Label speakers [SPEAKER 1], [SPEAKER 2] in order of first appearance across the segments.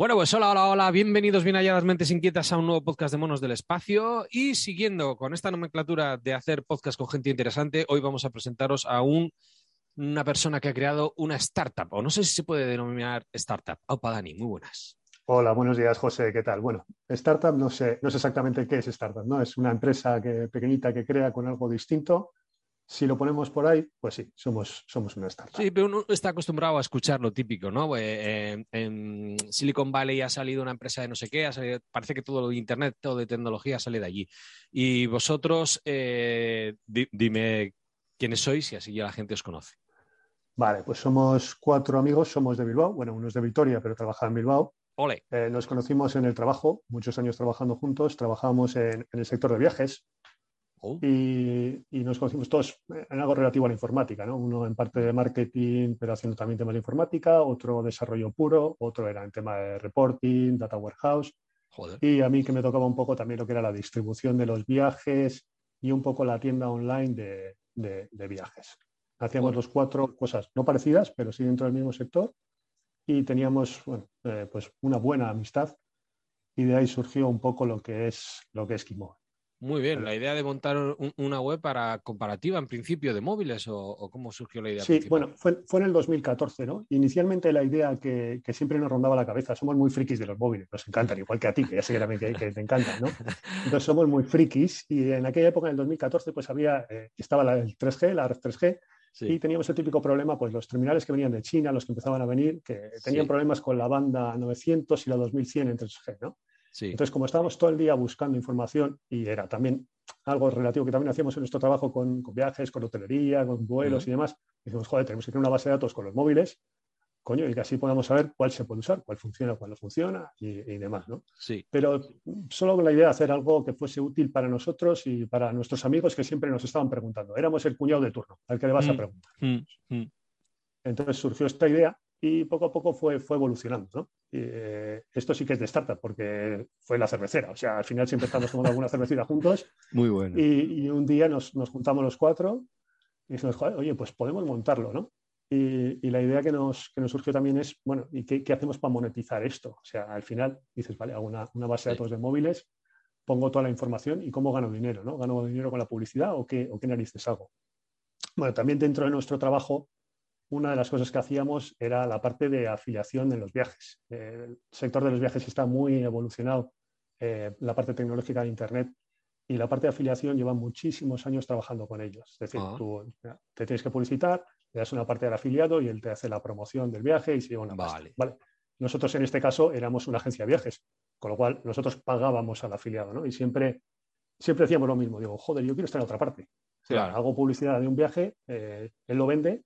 [SPEAKER 1] Bueno, pues hola, hola, hola, bienvenidos bien allá las mentes inquietas a un nuevo podcast de Monos del Espacio y siguiendo con esta nomenclatura de hacer podcast con gente interesante, hoy vamos a presentaros a un, una persona que ha creado una startup, o no sé si se puede denominar startup. Aupa Dani, muy buenas.
[SPEAKER 2] Hola, buenos días, José, ¿qué tal? Bueno, startup no sé, no sé exactamente qué es startup, ¿no? Es una empresa que, pequeñita que crea con algo distinto si lo ponemos por ahí, pues sí, somos, somos una startup.
[SPEAKER 1] Sí, pero uno está acostumbrado a escuchar lo típico, ¿no? Eh, en Silicon Valley ha salido una empresa de no sé qué, parece que todo lo de Internet, todo de tecnología sale de allí. Y vosotros, eh, dime quiénes sois y así ya la gente os conoce.
[SPEAKER 2] Vale, pues somos cuatro amigos, somos de Bilbao, bueno, uno es de Vitoria, pero trabaja en Bilbao.
[SPEAKER 1] Ole.
[SPEAKER 2] Eh, nos conocimos en el trabajo, muchos años trabajando juntos, trabajamos en el sector de viajes, Oh. Y, nos conocimos todos en algo relativo a la informática, ¿no? Uno en parte de marketing, pero haciendo también temas de informática, otro desarrollo puro, otro era en tema de reporting, data warehouse. Y a mí que me tocaba un poco también lo que era la distribución de los viajes y un poco la tienda online de, viajes. Hacíamos los cuatro cosas no parecidas, pero sí dentro del mismo sector y teníamos eh, pues una buena amistad y de ahí surgió un poco lo que es lo que es Kimo.
[SPEAKER 1] Muy bien, la idea de montar una web para comparativa en principio de móviles o, cómo surgió la idea.
[SPEAKER 2] Sí, bueno, fue, en el 2014, ¿no? Inicialmente la idea que, siempre nos rondaba la cabeza, somos muy frikis de los móviles, nos encantan, igual que a ti, que ya sé que, que te encantan, ¿no? Entonces somos muy frikis y en aquella época, en el 2014, pues había, eh, estaba la, el 3G, la red 3G, Y teníamos el típico problema, pues los terminales que venían de China, los que empezaban a venir, que tenían problemas con la banda 900 y la 2100 en 3G, ¿no? Entonces, como estábamos todo el día buscando información y era también algo relativo que también hacíamos en nuestro trabajo con, viajes, con hotelería, con vuelos y demás, dijimos, joder, tenemos que tener una base de datos con los móviles, coño, y que así podamos saber cuál se puede usar, cuál funciona, cuál no funciona y, demás, ¿no?
[SPEAKER 1] Sí.
[SPEAKER 2] Pero solo con la idea de hacer algo que fuese útil para nosotros y para nuestros amigos que siempre nos estaban preguntando. Éramos el cuñado de turno, al que le vas a mm, preguntar. Mm, mm. Entonces surgió esta idea y poco a poco fue, fue evolucionando. ¿no? Eh, esto sí que es de startup porque fue la cervecera. O sea, al final siempre estamos tomando alguna cervecita juntos.
[SPEAKER 1] Muy bueno.
[SPEAKER 2] Y, un día nos, nos, juntamos los cuatro y dijimos, oye, pues podemos montarlo, ¿no? Y, y, la idea que nos, que nos surgió también es, bueno, ¿y qué, qué, hacemos para monetizar esto? O sea, al final dices, vale, hago una, una base de datos de móviles, pongo toda la información y cómo gano dinero, ¿no? ¿Gano dinero con la publicidad o qué, o qué narices hago? Bueno, también dentro de nuestro trabajo una de las cosas que hacíamos era la parte de afiliación en los viajes. El sector de los viajes está muy evolucionado, eh, la parte tecnológica de Internet y la parte de afiliación lleva muchísimos años trabajando con ellos. Es decir, ah. tú te tienes que publicitar, le das una parte del afiliado y él te hace la promoción del viaje y se lleva una
[SPEAKER 1] vale.
[SPEAKER 2] vale. Nosotros en este caso éramos una agencia de viajes, con lo cual nosotros pagábamos al afiliado, ¿no? Y siempre, siempre decíamos lo mismo, digo, joder, yo quiero estar en otra parte. hago publicidad de un viaje, eh, él lo vende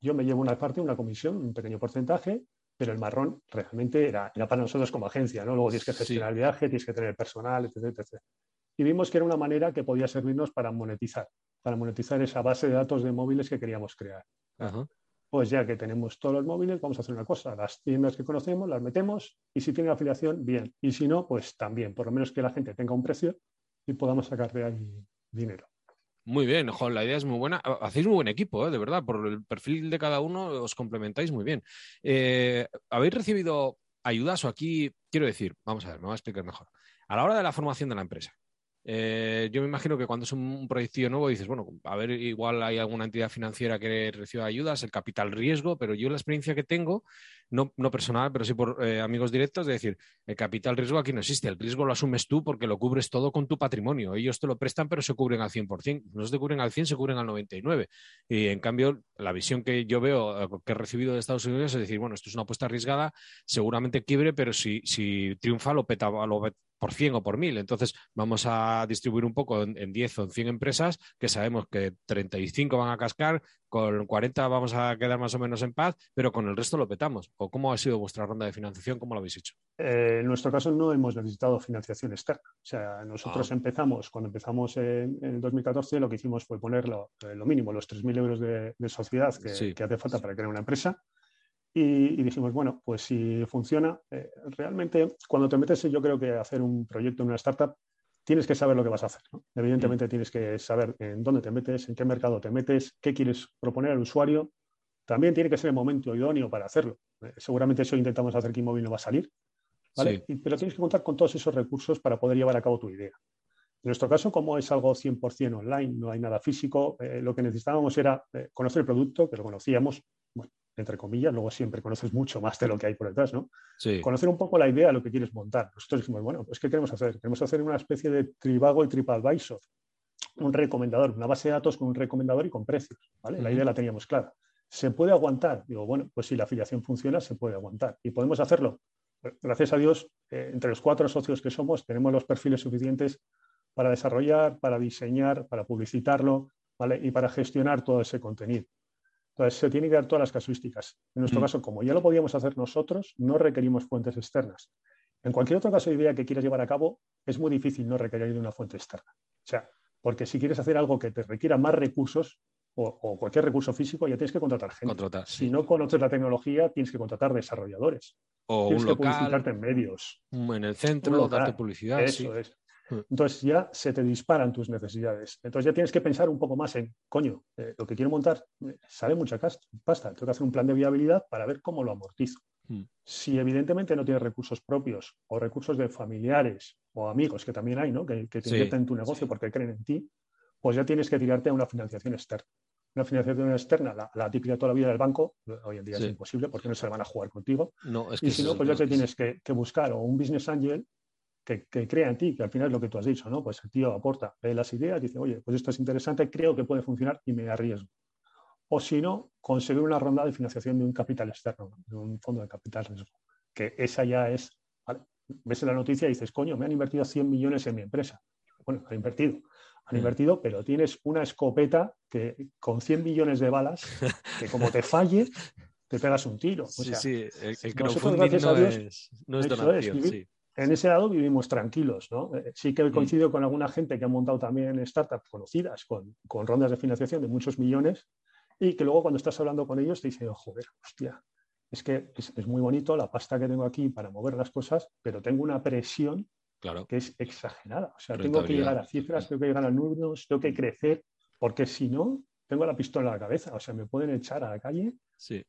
[SPEAKER 2] yo me llevo una parte, una comisión, un pequeño porcentaje, pero el marrón realmente era, era para nosotros como agencia, ¿no? Luego tienes que gestionar el viaje, tienes que tener personal, etc, Y vimos que era una manera que podía servirnos para monetizar, para monetizar esa base de datos de móviles que queríamos crear. Pues ya que tenemos todos los móviles, vamos a hacer una cosa, las tiendas que conocemos las metemos y si tiene afiliación, bien. Y si no, pues también, por lo menos que la gente tenga un precio y podamos sacar de ahí dinero.
[SPEAKER 1] Muy bien, la idea es muy buena. Hacéis muy buen equipo, ¿eh? de verdad. Por el perfil de cada uno os complementáis muy bien. Eh, ¿Habéis recibido ayudas o aquí, quiero decir, vamos a ver, me voy a explicar mejor. A la hora de la formación de la empresa, eh, yo me imagino que cuando es un proyecto nuevo dices, bueno, a ver, igual hay alguna entidad financiera que reciba ayudas, el capital riesgo, pero yo la experiencia que tengo, no, no personal, pero sí por eh, amigos directos, de decir, el capital riesgo aquí no existe, el riesgo lo asumes tú porque lo cubres todo con tu patrimonio. Ellos te lo prestan, pero se cubren al 100%. No se cubren al 100, se cubren al 99%. Y en cambio, la visión que yo veo, eh, que he recibido de Estados Unidos es decir, bueno, esto es una apuesta arriesgada, seguramente quiebre, pero si, si triunfa, lo, peta, lo, por 100 o por 1000. Entonces, vamos a distribuir un poco en, 10 o en 100 empresas que sabemos que 35 van a cascar, con 40 vamos a quedar más o menos en paz, pero con el resto lo petamos. ¿O cómo ha sido vuestra ronda de financiación? ¿Cómo lo habéis hecho?
[SPEAKER 2] Eh, en nuestro caso no hemos necesitado financiación externa. O sea, nosotros ah. empezamos, cuando empezamos en, el 2014, lo que hicimos fue poner lo, eh, mínimo, los 3.000 euros de, sociedad que, que hace falta para crear una empresa y, dijimos, bueno, pues si funciona, eh, realmente cuando te metes, yo creo que hacer un proyecto en una startup, tienes que saber lo que vas a hacer. Evidentemente mm. tienes que saber en dónde te metes, en qué mercado te metes, qué quieres proponer al usuario. También tiene que ser el momento idóneo para hacerlo. Eh, seguramente eso intentamos hacer que Inmóvil no va a salir, ¿vale? pero tienes que contar con todos esos recursos para poder llevar a cabo tu idea. En nuestro caso, como es algo 100% online, no hay nada físico, eh, lo que necesitábamos era conocer el producto, que lo conocíamos, entre comillas, luego siempre conoces mucho más de lo que hay por detrás, ¿no? Conocer un poco la idea de lo que quieres montar. Nosotros dijimos, bueno, pues ¿qué queremos hacer? Queremos hacer una especie de Tribago y TripAdvisor, un recomendador, una base de datos con un recomendador y con precios, ¿vale? La idea la teníamos clara. ¿Se puede aguantar? Digo, bueno, pues si la afiliación funciona, se puede aguantar. ¿Y podemos hacerlo? Gracias a Dios, eh, entre los cuatro socios que somos, tenemos los perfiles suficientes para desarrollar, para diseñar, para publicitarlo, ¿vale? Y para gestionar todo ese contenido. Entonces, se tiene que dar todas las casuísticas. En nuestro mm. caso, como ya lo podíamos hacer nosotros, no requerimos fuentes externas. En cualquier otro caso de idea que quieras llevar a cabo, es muy difícil no requerir de una fuente externa. O sea, porque si quieres hacer algo que te requiera más recursos o, cualquier recurso físico, ya tienes que contratar gente. Si no conoces la tecnología, tienes que contratar desarrolladores.
[SPEAKER 1] O
[SPEAKER 2] tienes
[SPEAKER 1] un
[SPEAKER 2] que
[SPEAKER 1] local,
[SPEAKER 2] publicitarte en medios.
[SPEAKER 1] En el centro, darte publicidad.
[SPEAKER 2] Eso es. Mm. Entonces ya se te disparan tus necesidades. Entonces ya tienes que pensar un poco más en, coño, eh, lo que quiero montar eh, sale mucha pasta. Tengo que hacer un plan de viabilidad para ver cómo lo amortizo. Mm. Si evidentemente no tienes recursos propios o recursos de familiares o amigos, que también hay, ¿no? que, te invierten en tu negocio porque creen en ti, pues ya tienes que tirarte a una financiación externa. Una financiación externa, la, típica de toda la vida del banco, hoy en día es imposible porque no se van a jugar contigo.
[SPEAKER 1] No, es
[SPEAKER 2] y si no, pues ya te tienes que, que, buscar o un business angel que, crea en ti, que al final es lo que tú has dicho, ¿no? Pues el tío aporta las ideas, dice, oye, pues esto es interesante, creo que puede funcionar y me arriesgo. O si no, conseguir una ronda de financiación de un capital externo, de un fondo de capital riesgo, que esa ya es, ves la noticia y dices, coño, me han invertido 100 millones en mi empresa. Bueno, han invertido, han mm. invertido, pero tienes una escopeta que con 100 millones de balas, que como te falle, te pegas un tiro.
[SPEAKER 1] sí, sí, el, el crowdfunding no, es, no es donación, sí
[SPEAKER 2] en ese lado vivimos tranquilos. ¿no? Eh, sí que mm. coincidido con alguna gente que ha montado también startups conocidas con, rondas de financiación de muchos millones y que luego cuando estás hablando con ellos te dicen, joder, hostia, es que es, muy bonito la pasta que tengo aquí para mover las cosas, pero tengo una presión que es exagerada. O sea, tengo que llegar a cifras, tengo que llegar a números, tengo que crecer, porque si no, tengo la pistola en la cabeza. O sea, me pueden echar a la calle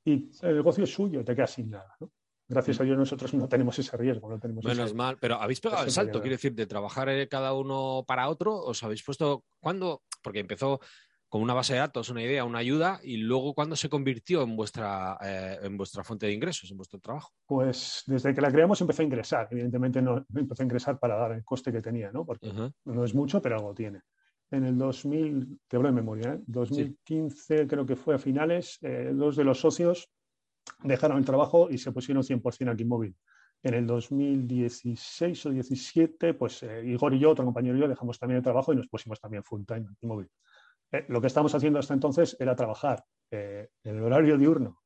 [SPEAKER 2] y el negocio es suyo, te quedas sin nada. ¿no? Gracias a Dios nosotros no tenemos ese riesgo, no tenemos
[SPEAKER 1] Menos mal, pero habéis pegado el salto, quiero decir, de trabajar eh, cada uno para otro, os habéis puesto, ¿cuándo? Porque empezó con una base de datos, una idea, una ayuda, y luego ¿cuándo se convirtió en vuestra, eh, en vuestra fuente de ingresos, en vuestro trabajo?
[SPEAKER 2] Pues desde que la creamos empezó a ingresar, evidentemente no empezó a ingresar para dar el coste que tenía, ¿no? Porque no es mucho, pero algo tiene. En el 2000, te hablo de memoria, ¿eh? 2015 creo que fue a finales, dos de los socios dejaron el trabajo y se pusieron 100% aquí móvil. En el 2016 o 17, pues eh, Igor y yo, otro compañero y yo, dejamos también el trabajo y nos pusimos también full time aquí móvil. Eh, lo que estamos haciendo hasta entonces era trabajar eh, en el horario diurno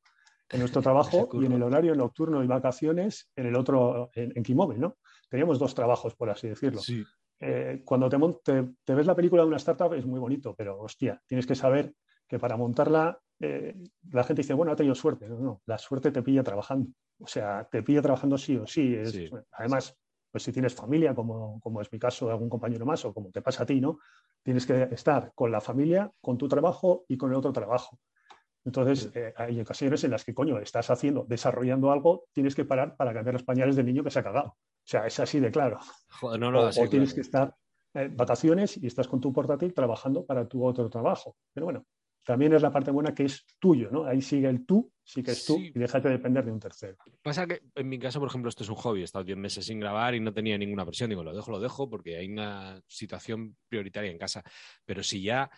[SPEAKER 2] en nuestro trabajo y en el horario nocturno y vacaciones en el otro, en, en Kimóvil, ¿no? Teníamos dos trabajos, por así decirlo. cuando te, te, ves la película de una startup es muy bonito, pero hostia, tienes que saber que para montarla eh, la gente dice, bueno, ha tenido suerte. No, no, la suerte te pilla trabajando. O sea, te pilla trabajando sí o sí. Además, pues si tienes familia, como, como es mi caso algún compañero más, o como te pasa a ti, ¿no? Tienes que estar con la familia, con tu trabajo y con el otro trabajo. Entonces, eh, hay ocasiones en las que, coño, estás haciendo, desarrollando algo, tienes que parar para cambiar los pañales del niño que se ha cagado. O sea, es así de claro.
[SPEAKER 1] no, no,
[SPEAKER 2] o, tienes que estar en vacaciones y estás con tu portátil trabajando para tu otro trabajo. Pero bueno, también es la parte buena que es tuyo, ¿no? Ahí sigue el tú, sí que es tú y déjate depender de un tercero.
[SPEAKER 1] Pasa que en mi caso, por ejemplo, esto es un hobby, he estado 10 meses sin grabar y no tenía ninguna presión, digo, lo dejo, lo dejo porque hay una situación prioritaria en casa, pero si ya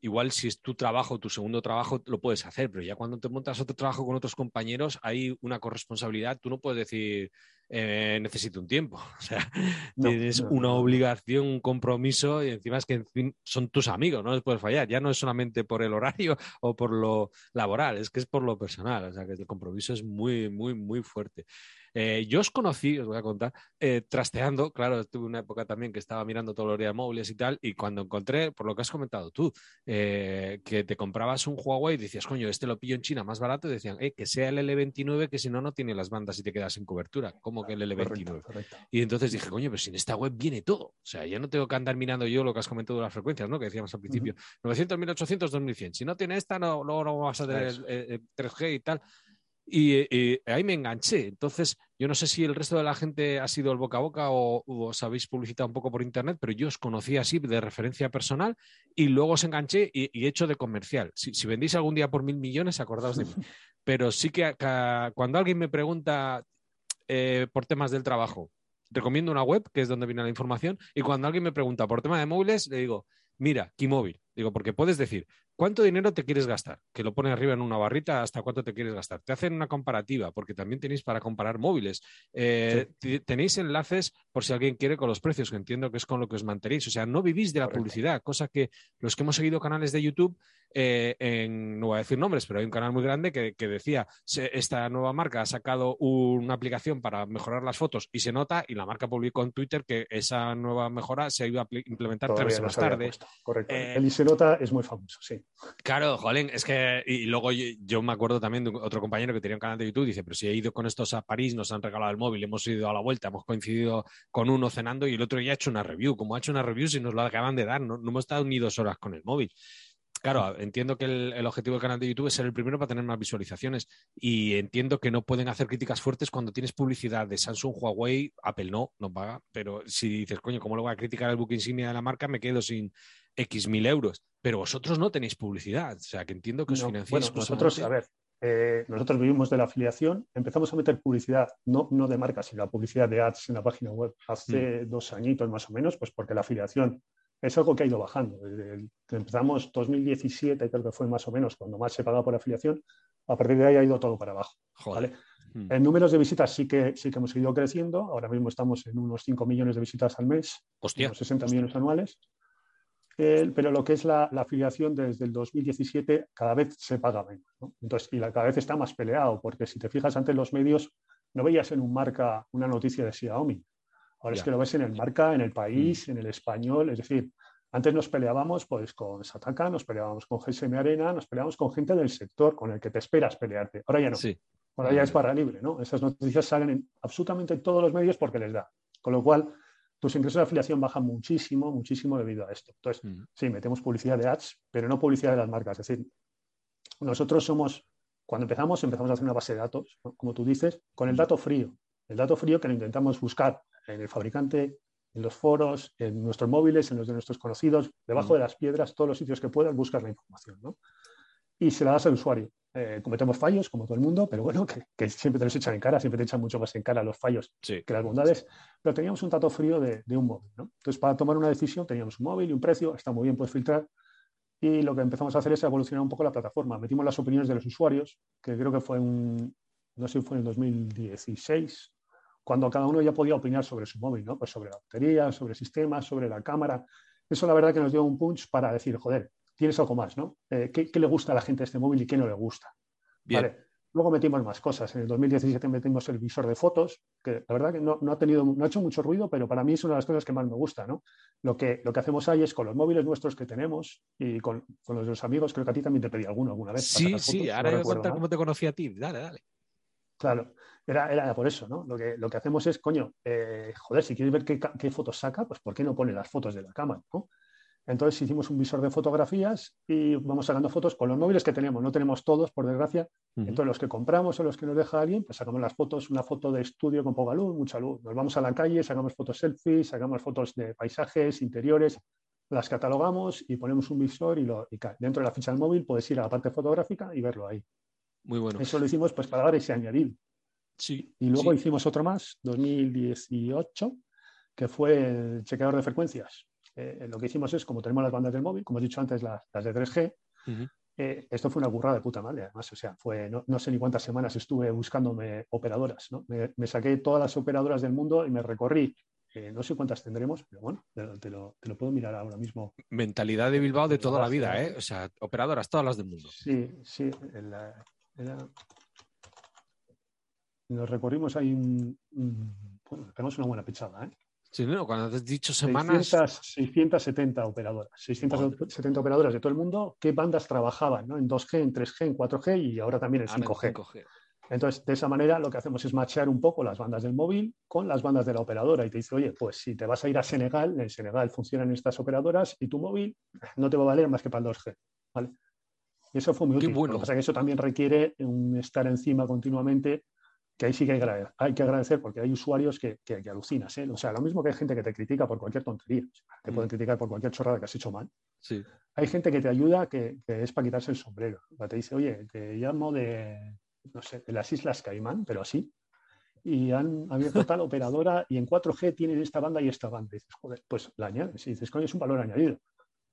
[SPEAKER 1] igual si es tu trabajo, tu segundo trabajo, lo puedes hacer, pero ya cuando te montas otro trabajo con otros compañeros, hay una corresponsabilidad. Tú no puedes decir, eh, necesito un tiempo. O sea, tienes una obligación, un compromiso y encima es que son tus amigos, no les puedes fallar. Ya no es solamente por el horario o por lo laboral, es que es por lo personal. O sea, que el compromiso es muy, muy, muy fuerte. Eh, yo os conocí, os voy a contar, eh, trasteando, claro, tuve una época también que estaba mirando todo lo de móviles y tal, y cuando encontré, por lo que has comentado tú, eh, que te comprabas un Huawei y decías, coño, este lo pillo en China más barato, y decían, que sea el L29, que si no, no tiene las bandas y te quedas sin cobertura. ¿Cómo que el L29? Y entonces dije, coño, pero si en esta web viene todo. O sea, ya no tengo que andar mirando yo lo que has comentado de las frecuencias, ¿no? Que decíamos al principio, 900, 1800, 2100. Si no tiene esta, no, luego no vas a tener 3G y tal. Y, ahí me enganché. Entonces, yo no sé si el resto de la gente ha sido el boca a boca o, os habéis publicitado un poco por internet, pero yo os conocí así de referencia personal y luego os enganché y, he hecho de comercial. Si, vendéis algún día por mil millones, acordaos de mí. Pero sí que, cuando alguien me pregunta eh, por temas del trabajo, recomiendo una web, que es donde viene la información, y cuando alguien me pregunta por tema de móviles, le digo, mira, Keymobil. Digo, porque puedes decir, ¿cuánto dinero te quieres gastar? Que lo pone arriba en una barrita hasta cuánto te quieres gastar. Te hacen una comparativa, porque también tenéis para comparar móviles. Eh, tenéis enlaces por si alguien quiere con los precios, que entiendo que es con lo que os mantenéis. O sea, no vivís de la publicidad, cosa que los que hemos seguido canales de YouTube eh, en, no voy a decir nombres, pero hay un canal muy grande que, decía, esta nueva marca ha sacado una aplicación para mejorar las fotos y se nota, y la marca publicó en Twitter que esa nueva mejora se iba a implementar tres meses más tarde.
[SPEAKER 2] Correcto. Eh, el nota es muy famoso, sí.
[SPEAKER 1] Claro, jolín, es que, y luego yo, me acuerdo también de otro compañero que tenía un canal de YouTube, dice, pero si he ido con estos a París, nos han regalado el móvil, hemos ido a la vuelta, hemos coincidido con uno cenando y el otro ya ha hecho una review. Como ha hecho una review, si nos lo acaban de dar, no, no hemos estado ni dos horas con el móvil. Claro, entiendo que el, objetivo del canal de YouTube es ser el primero para tener más visualizaciones y entiendo que no pueden hacer críticas fuertes cuando tienes publicidad de Samsung, Huawei, Apple no, no paga, pero si dices, coño, ¿cómo lo voy a criticar el book insignia de la marca? Me quedo sin X mil euros, pero vosotros no tenéis publicidad, o sea, que entiendo que os financiáis.
[SPEAKER 2] Bueno, nosotros, a ver, eh, nosotros vivimos de la afiliación, empezamos a meter publicidad, no, no de marcas, sino la publicidad de ads en la página web hace mm. dos añitos más o menos, pues porque la afiliación es algo que ha ido bajando. empezamos 2017, creo que fue más o menos cuando más se pagaba por afiliación, a partir de ahí ha ido todo para abajo. Hmm. En números de visitas sí que, sí que hemos ido creciendo. Ahora mismo estamos en unos 5 millones de visitas al mes,
[SPEAKER 1] unos
[SPEAKER 2] 60 millones anuales. Pero lo que es la, afiliación desde el 2017 cada vez se paga menos. Entonces, y la, cada vez está más peleado, porque si te fijas antes los medios, no veías en un marca una noticia de Xiaomi. Ahora es que lo ves en el marca, en el país, mm. en el español. Es decir, antes nos peleábamos pues, con Sataka, nos peleábamos con GSM Arena, nos peleábamos con gente del sector con el que te esperas pelearte. Ahora ya no. Ahora ya es para libre. ¿no? Esas noticias salen en absolutamente todos los medios porque les da. Con lo cual, tus ingresos de afiliación bajan muchísimo, muchísimo debido a esto. Entonces, mm. sí, metemos publicidad de ads, pero no publicidad de las marcas. Es decir, nosotros somos, cuando empezamos, empezamos a hacer una base de datos, como tú dices, con el mm. dato frío. El dato frío que lo intentamos buscar en el fabricante, en los foros, en nuestros móviles, en los de nuestros conocidos, debajo de las piedras, todos los sitios que puedas, buscas la información. ¿no? Y se la das al usuario. Eh, cometemos fallos, como todo el mundo, pero bueno, que, siempre te los echan en cara, siempre te echan mucho más en cara los fallos que las bondades. Pero teníamos un dato frío de, un móvil. ¿no? Entonces, para tomar una decisión, teníamos un móvil y un precio, está muy bien, puedes filtrar. Y lo que empezamos a hacer es evolucionar un poco la plataforma. Metimos las opiniones de los usuarios, que creo que fue un, no sé si fue en 2016 cuando cada uno ya podía opinar sobre su móvil, ¿no? Pues sobre la batería, sobre sistemas, sobre la cámara. Eso la verdad que nos dio un punch para decir, joder, tienes algo más, ¿no? Eh, ¿qué, le gusta a la gente de este móvil y qué no le gusta? Luego metimos más cosas. En el 2017 metimos el visor de fotos, que la verdad que no, ha tenido, no ha hecho mucho ruido, pero para mí es una de las cosas que más me gusta, ¿no? Lo que, lo que hacemos ahí es con los móviles nuestros que tenemos y con, los de los amigos, creo que a ti también te pedí alguno alguna vez.
[SPEAKER 1] Sí, sí, ahora voy a contar cómo te conocí a ti. Dale, dale.
[SPEAKER 2] Claro, era, era por eso, ¿no? Lo que, lo que hacemos es, coño, eh, joder, si quieres ver qué, fotos saca, pues ¿por qué no pone las fotos de la cámara, ¿no? Entonces hicimos un visor de fotografías y vamos sacando fotos con los móviles que tenemos. No tenemos todos, por desgracia. Entonces los que compramos o los que nos deja alguien, pues sacamos las fotos, una foto de estudio con poca luz, mucha luz. Nos vamos a la calle, sacamos fotos selfies, sacamos fotos de paisajes, interiores, las catalogamos y ponemos un visor y, lo, y dentro de la ficha del móvil puedes ir a la parte fotográfica y verlo ahí.
[SPEAKER 1] Muy bueno.
[SPEAKER 2] Eso lo hicimos pues para dar ese añadido.
[SPEAKER 1] Sí.
[SPEAKER 2] Y luego hicimos otro más, 2018, que fue el chequeador de frecuencias. Eh, lo que hicimos es, como tenemos las bandas del móvil, como he dicho antes, las, de 3G, eh, esto fue una burrada de puta madre, además, o sea, fue, no, sé ni cuántas semanas estuve buscándome operadoras, ¿no? Me, saqué todas las operadoras del mundo y me recorrí eh, no sé cuántas tendremos, pero bueno, te lo, puedo mirar ahora mismo.
[SPEAKER 1] Mentalidad de Bilbao de toda la vida, ¿eh? O sea, operadoras, todas las del mundo.
[SPEAKER 2] Sí, sí. Nos recorrimos ahí un, bueno, tenemos una buena pichada, ¿eh?
[SPEAKER 1] Sí, no, cuando has dicho semanas.
[SPEAKER 2] 670 operadoras, 670 operadoras de todo el mundo, ¿qué bandas trabajaban ¿no? en 2G, en 3G, en 4G y ahora también en 5G? 5G. Entonces, de esa manera lo que hacemos es machear un poco las bandas del móvil con las bandas de la operadora y te dice, oye, pues si te vas a ir a Senegal, en Senegal funcionan estas operadoras y tu móvil no te va a valer más que para el 2G. ¿vale? Y eso fue muy útil. Lo que pasa es que eso también requiere un estar encima continuamente, que ahí sí que hay, que agradecer, porque hay usuarios que, que, alucinas. ¿eh? O sea, lo mismo que hay gente que te critica por cualquier tontería. te pueden mm. criticar por cualquier chorrada que has hecho mal.
[SPEAKER 1] Sí.
[SPEAKER 2] Hay gente que te ayuda que, es para quitarse el sombrero. te dice, oye, te llamo de, no sé, de las Islas Caimán, pero así y han abierto tal operadora y en 4G tienen esta banda y esta banda. Y dices, joder, pues la añades. Y dices, coño, es un valor añadido.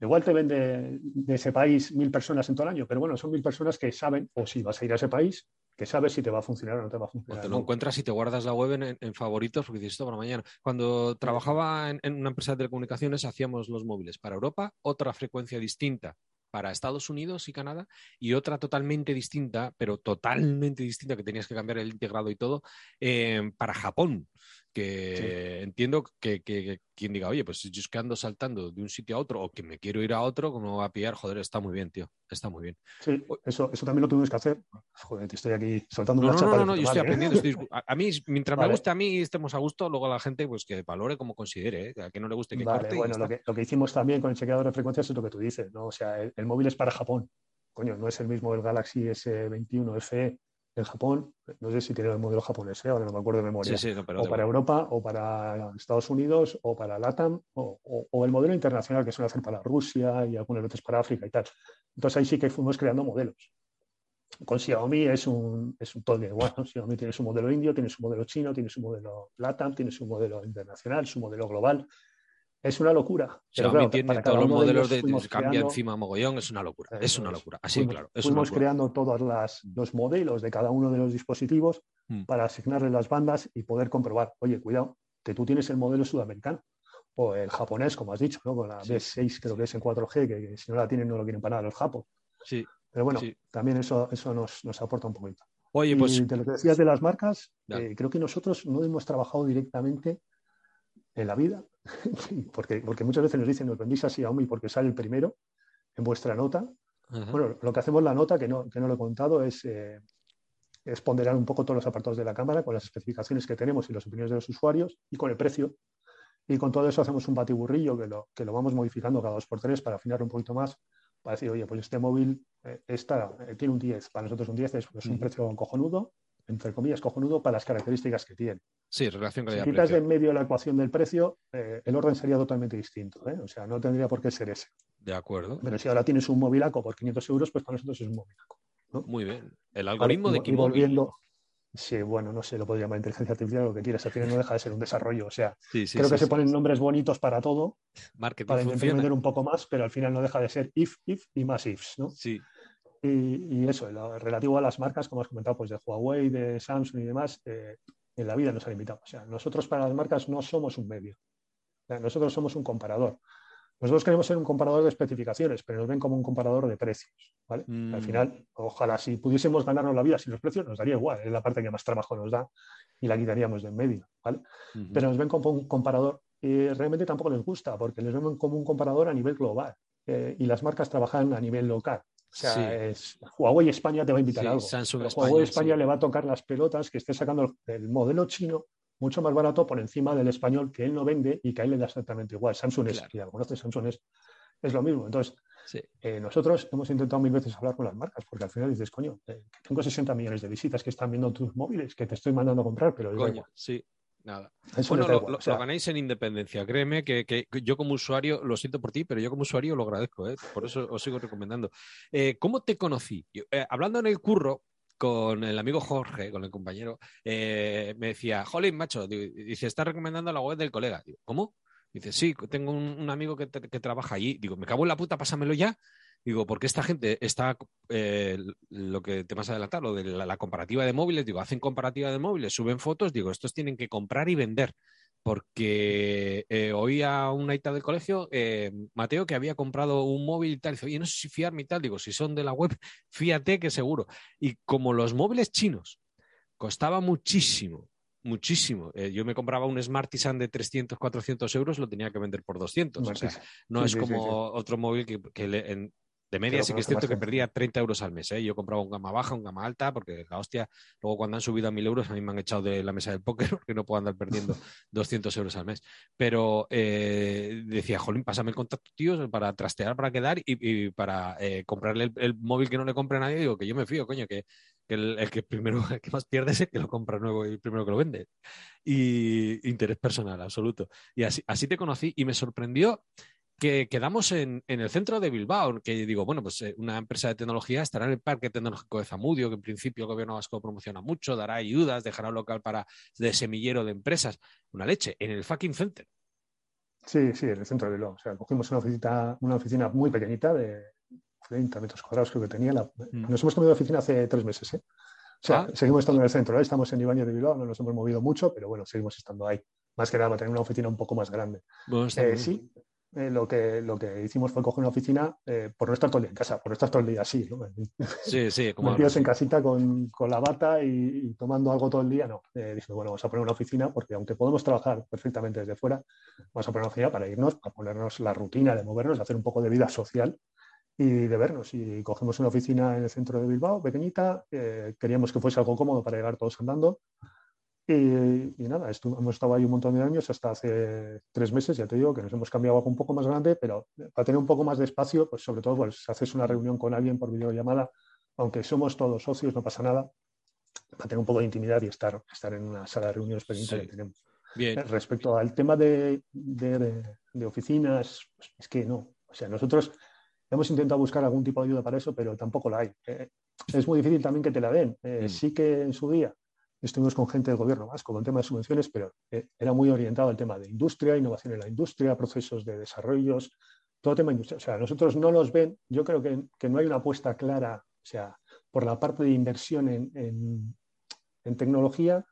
[SPEAKER 2] Igual te vende de ese país mil personas en todo el año, pero bueno, son mil personas que saben, o si vas a ir a ese país, que sabes si te va a funcionar o no te va a funcionar.
[SPEAKER 1] O te lo encuentras y te guardas la web en, favoritos porque dices esto para mañana. Cuando trabajaba en, una empresa de telecomunicaciones hacíamos los móviles para Europa, otra frecuencia distinta para Estados Unidos y Canadá y otra totalmente distinta, pero totalmente distinta, que tenías que cambiar el integrado y todo, eh, para Japón que entiendo que, quien diga, oye, pues yo es que ando saltando de un sitio a otro o que me quiero ir a otro, como va a pillar, joder, está muy bien, tío, está muy bien.
[SPEAKER 2] Sí, eso, eso también lo tuvimos que hacer. Joder, te estoy aquí soltando
[SPEAKER 1] no,
[SPEAKER 2] una
[SPEAKER 1] no, No, no, yo estoy aprendiendo. a, mí, mientras me guste a mí y estemos a gusto, luego a la gente, pues que valore como considere, ¿eh? a que no le guste que
[SPEAKER 2] vale, Bueno, lo que, lo que, hicimos también con el chequeador de frecuencias es lo que tú dices, ¿no? O sea, el, el móvil es para Japón. Coño, no es el mismo el Galaxy S21 FE en Japón, no sé si tiene el modelo japonés, ¿eh? ahora no me acuerdo de memoria, o para Europa, o para Estados Unidos, o para LATAM, o, el modelo internacional que suele hacer para Rusia y algunas veces para África y tal. Entonces ahí sí que fuimos creando modelos. Con Xiaomi es un, es un todo igual. Xiaomi tiene su modelo indio, tiene su modelo chino, tiene su modelo LATAM, tiene su modelo internacional, su modelo global. Es una locura.
[SPEAKER 1] Pero claro, tiene todos los modelos de, cambia encima mogollón, es una locura. Es una locura. Así, claro.
[SPEAKER 2] fuimos creando todos los modelos de cada uno de los dispositivos mm. para asignarle las bandas y poder comprobar, oye, cuidado, que tú tienes el modelo sudamericano o el japonés, como has dicho, ¿no? con la B6 creo que es en 4G, que, si no la tienen no lo quieren para nada los japos.
[SPEAKER 1] Sí.
[SPEAKER 2] Pero bueno, también eso, eso nos, nos, aporta un poquito.
[SPEAKER 1] Oye, pues...
[SPEAKER 2] Y de lo que decías de las marcas, eh, creo que nosotros no hemos trabajado directamente en la vida, porque, porque muchas veces nos dicen, nos vendís a Xiaomi porque sale el primero en vuestra nota. Bueno, lo que hacemos la nota, que no, que no lo he contado, es, eh, es ponderar un poco todos los apartados de la cámara con las especificaciones que tenemos y las opiniones de los usuarios y con el precio. Y con todo eso hacemos un batiburrillo que lo, que lo vamos modificando cada dos por tres para afinar un poquito más, para decir, oye, pues este móvil eh, está, eh, tiene un 10, para nosotros un 10 es, es un precio cojonudo, entre comillas, cojonudo para las características que tiene.
[SPEAKER 1] Sí, relación
[SPEAKER 2] calidad Si quitas de en medio la ecuación del precio, eh, el orden sería totalmente distinto. ¿eh? O sea, no tendría por qué ser ese.
[SPEAKER 1] De acuerdo.
[SPEAKER 2] Pero si ahora tienes un móvilaco por 500 euros, pues para nosotros es un móvilaco.
[SPEAKER 1] Muy bien. El algoritmo de
[SPEAKER 2] y volviendo, Sí, bueno, no sé, lo puedo llamar inteligencia artificial, lo que quieras. Al final no deja de ser un desarrollo. O sea, creo que se ponen nombres bonitos para todo,
[SPEAKER 1] Marketing
[SPEAKER 2] para intentar un poco más, pero al final no deja de ser if, if y más ifs, ¿no?
[SPEAKER 1] Sí.
[SPEAKER 2] Y, eso, lo relativo a las marcas, como has comentado, pues de Huawei, de Samsung y demás, eh, en la vida nos han invitado. O sea, nosotros para las marcas no somos un medio. nosotros somos un comparador. Nosotros queremos ser un comparador de especificaciones, pero nos ven como un comparador de precios. ¿vale? Al mm. final, ojalá si pudiésemos ganarnos la vida sin los precios, nos daría igual. Es la parte que más trabajo nos da y la quitaríamos de en medio. ¿vale? Pero nos ven como un comparador y realmente tampoco les gusta porque les ven como un comparador a nivel global eh, y las marcas trabajan a nivel local. O sea, es, Huawei España te va a invitar a algo. Huawei España le va a tocar las pelotas que esté sacando el modelo chino mucho más barato por encima del español que él no vende y que a él le da exactamente igual. Samsung es, ya conoces, Samsung es, es lo mismo. Entonces, eh, nosotros hemos intentado mil veces hablar con las marcas, porque al final dices, coño, eh, tengo 60 millones de visitas que están viendo tus móviles, que te estoy mandando a comprar, pero...
[SPEAKER 1] Coño, sí. Nada. bueno, lo, ganéis en independencia. Créeme que, yo como usuario, lo siento por ti, pero yo como usuario lo agradezco. ¿eh? Por eso os sigo recomendando. Eh, ¿Cómo te conocí? Eh, hablando en el curro con el amigo Jorge, con el compañero, me decía, Jolín, macho, dice, está recomendando la web del colega. Digo, ¿cómo? Dice, sí, tengo un, amigo que, que, trabaja allí. Digo, me cago en la puta, pásamelo ya. Digo, porque esta gente está, eh, lo que te vas a adelantar, lo de la, comparativa de móviles, digo, hacen comparativa de móviles, suben fotos, digo, estos tienen que comprar y vender. Porque eh, oía una ita del colegio, eh, Mateo, que había comprado un móvil y tal, dice, oye, no sé si fiarme y tal, digo, si son de la web, fíjate que seguro. Y como los móviles chinos costaba muchísimo, muchísimo. yo me compraba un Smartisan de 300, 400 euros, lo tenía que vender por 200. o sea, no es como otro móvil que, que en, De media sí que es cierto que perdía 30 euros al mes. ¿eh? Yo compraba un gama baja, un gama alta, porque la hostia, luego cuando han subido a 1000 euros a mí me han echado de la mesa del póker porque no puedo andar perdiendo 200 euros al mes. Pero eh, decía, jolín, pásame el contacto, tío, para trastear, para quedar y, para eh, comprarle el, móvil que no le compre a nadie. Digo, que yo me fío, coño, que, el, que primero, el que más pierde es el que lo compra nuevo y el primero que lo vende. Y interés personal, absoluto. Y así, así te conocí y me sorprendió que quedamos en, el centro de Bilbao, que digo, bueno, pues eh, una empresa de tecnología estará en el Parque Tecnológico de Zamudio, que en principio el gobierno vasco promociona mucho, dará ayudas, dejará un local para de semillero de empresas. Una leche, en el fucking center.
[SPEAKER 2] Sí, sí, en el centro de Bilbao. O sea, cogimos una oficina, una oficina muy pequeñita de 30 metros cuadrados creo que tenía. Mm. Nos hemos cambiado de oficina hace tres meses, ¿eh? O sea, ah. seguimos estando en el centro, ¿eh? estamos en Ibañez de Bilbao, no nos hemos movido mucho, pero bueno, seguimos estando ahí. Más que nada para tener una oficina un poco más grande. Eh, sí, eh, lo, que, lo que hicimos fue coger una oficina eh, por no estar todo el día en casa, por no estar todo el día así, ¿no?
[SPEAKER 1] Sí, sí,
[SPEAKER 2] como en casita con, con la bata y, tomando algo todo el día, no. Eh, dije, bueno, vamos a poner una oficina porque aunque podemos trabajar perfectamente desde fuera, vamos a poner una oficina para irnos, para ponernos la rutina de movernos, de hacer un poco de vida social y de vernos. Y cogemos una oficina en el centro de Bilbao, pequeñita, queríamos que fuese algo cómodo para llegar todos andando. Y, nada, hemos estado ahí un montón de años, hasta hace tres meses, ya te digo, que nos hemos cambiado algo un poco más grande, pero para tener un poco más de espacio, pues sobre todo, pues haces una reunión con alguien por videollamada, aunque somos todos socios, no pasa nada, para tener un poco de intimidad y estar, estar en una sala de reuniones pequeñita que tenemos. Bien. Eh, respecto al tema de, de, oficinas, pues es que no. O sea, nosotros hemos intentado buscar algún tipo de ayuda para eso, pero tampoco la hay. Eh, es muy difícil también que te la den. Eh, mm. Sí que en su día estuvimos con gente del gobierno vasco con tema de subvenciones, pero eh, era muy orientado al tema de industria, innovación en la industria, procesos de desarrollos, todo tema industrial. O sea, nosotros no los ven, yo creo que, que no hay una apuesta clara, o sea, por la parte de inversión en, en, tecnología,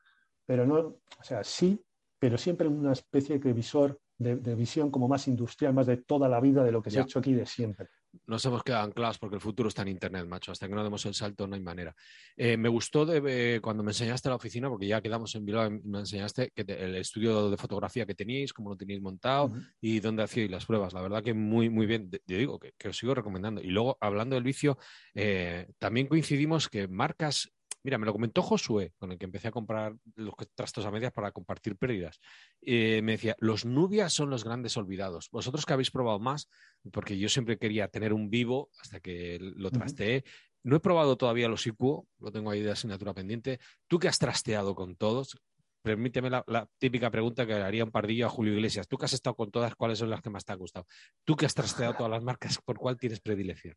[SPEAKER 2] pero no, o sea, sí, pero siempre en una especie de visor, de, visión como más industrial, más de toda la vida de lo que se ha hecho aquí de siempre
[SPEAKER 1] nos hemos quedado anclados porque el futuro está en Internet, macho. Hasta que no demos el salto no hay manera. Eh, me gustó de, cuando me enseñaste la oficina, porque ya quedamos en Bilbao, me enseñaste que el estudio de fotografía que tenéis, cómo lo tenéis montado y dónde hacíais las pruebas. La verdad que muy, muy bien. Yo digo que, os sigo recomendando. Y luego, hablando del vicio, eh, también coincidimos que marcas Mira, me lo comentó Josué, con el que empecé a comprar los trastos a medias para compartir pérdidas. Eh, me decía, los nubias son los grandes olvidados. Vosotros que habéis probado más, porque yo siempre quería tener un vivo hasta que lo trasteé. No he probado todavía los IQ, lo tengo ahí de asignatura pendiente. Tú que has trasteado con todos, permíteme la, típica pregunta que le haría un pardillo a Julio Iglesias. Tú que has estado con todas, ¿cuáles son las que más te han gustado? Tú que has trasteado todas las marcas, ¿por cuál tienes predilección?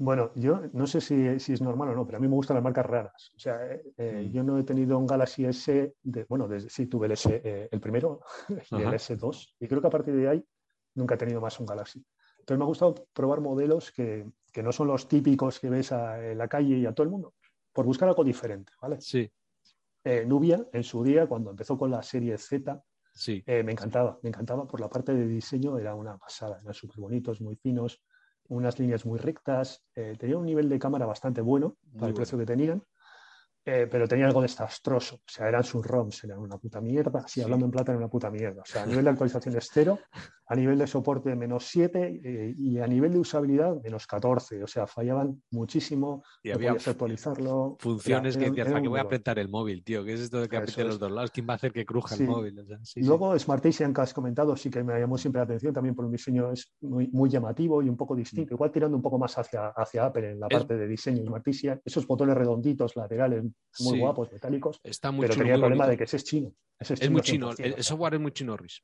[SPEAKER 2] Bueno, yo no sé si, es normal o no, pero a mí me gustan las marcas raras. O sea, eh, eh, mm. yo no he tenido un Galaxy S, de, bueno, desde, sí tuve el S, eh, el primero, y el S2, y creo que a partir de ahí nunca he tenido más un Galaxy. Entonces me ha gustado probar modelos que, no son los típicos que ves en la calle y a todo el mundo, por buscar algo diferente, ¿vale?
[SPEAKER 1] Sí.
[SPEAKER 2] Nubia, en su día, cuando empezó con la serie Z, sí. me encantaba, me encantaba por la parte de diseño, era una pasada, eran súper bonitos, muy finos, unas líneas muy rectas, eh, tenía un nivel de cámara bastante bueno para el precio que tenían, eh, pero tenía algo desastroso. O sea, eran sus ROMs, eran una puta mierda. Así hablando en plata, era una puta mierda. O sea, a nivel de actualización es cero, a nivel de soporte menos 7 eh, y a nivel de usabilidad menos 14. O sea, fallaban muchísimo.
[SPEAKER 1] Y había actualizarlo. Funciones que decías, ¿para qué voy a apretar el móvil, tío? ¿Qué es esto de que apriete los dos lados? ¿Quién va a hacer que cruja el móvil?
[SPEAKER 2] Luego, Smart Asian que has comentado, sí que me llamó siempre la atención también por un diseño es muy, muy llamativo y un poco distinto. Mm. Igual tirando un poco más hacia, hacia Apple en la parte de diseño Smart Asian. Esos botones redonditos laterales muy guapos metálicos.
[SPEAKER 1] Está muy
[SPEAKER 2] pero tenía el problema de que ese es chino.
[SPEAKER 1] es, muy chino, el, software es muy chino, Riz.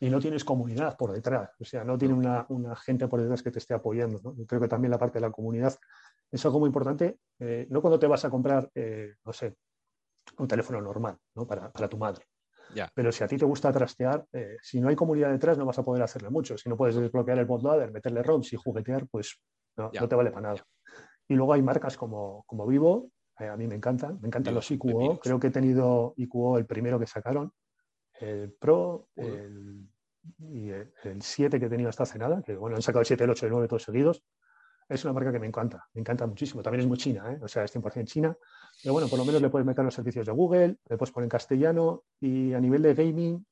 [SPEAKER 2] Y no tienes comunidad por detrás, o sea, no tiene una, una gente por detrás que te esté apoyando. ¿no? creo que también la parte de la comunidad es algo muy importante, eh, no cuando te vas a comprar, eh, no sé, un teléfono normal ¿no? para, para tu madre.
[SPEAKER 1] Ya.
[SPEAKER 2] Pero si a ti te gusta trastear, eh, si no hay comunidad detrás no vas a poder hacerle mucho. Si no puedes desbloquear el bootloader, meterle ROMs y juguetear, pues no, no te vale para nada. Y luego hay marcas como, como Vivo, eh, a mí me encantan, me encantan los IQO. Creo que he tenido IQO el primero que sacaron, el Pro, el, y el, 7 que he tenido hasta hace nada, que bueno, han sacado el 7, el 8 y el 9 todos seguidos. Es una marca que me encanta, me encanta muchísimo. También es muy china, ¿eh? o sea, es 100% china. Pero bueno, por lo menos le puedes meter los servicios de Google, le puedes poner en castellano y a nivel de gaming,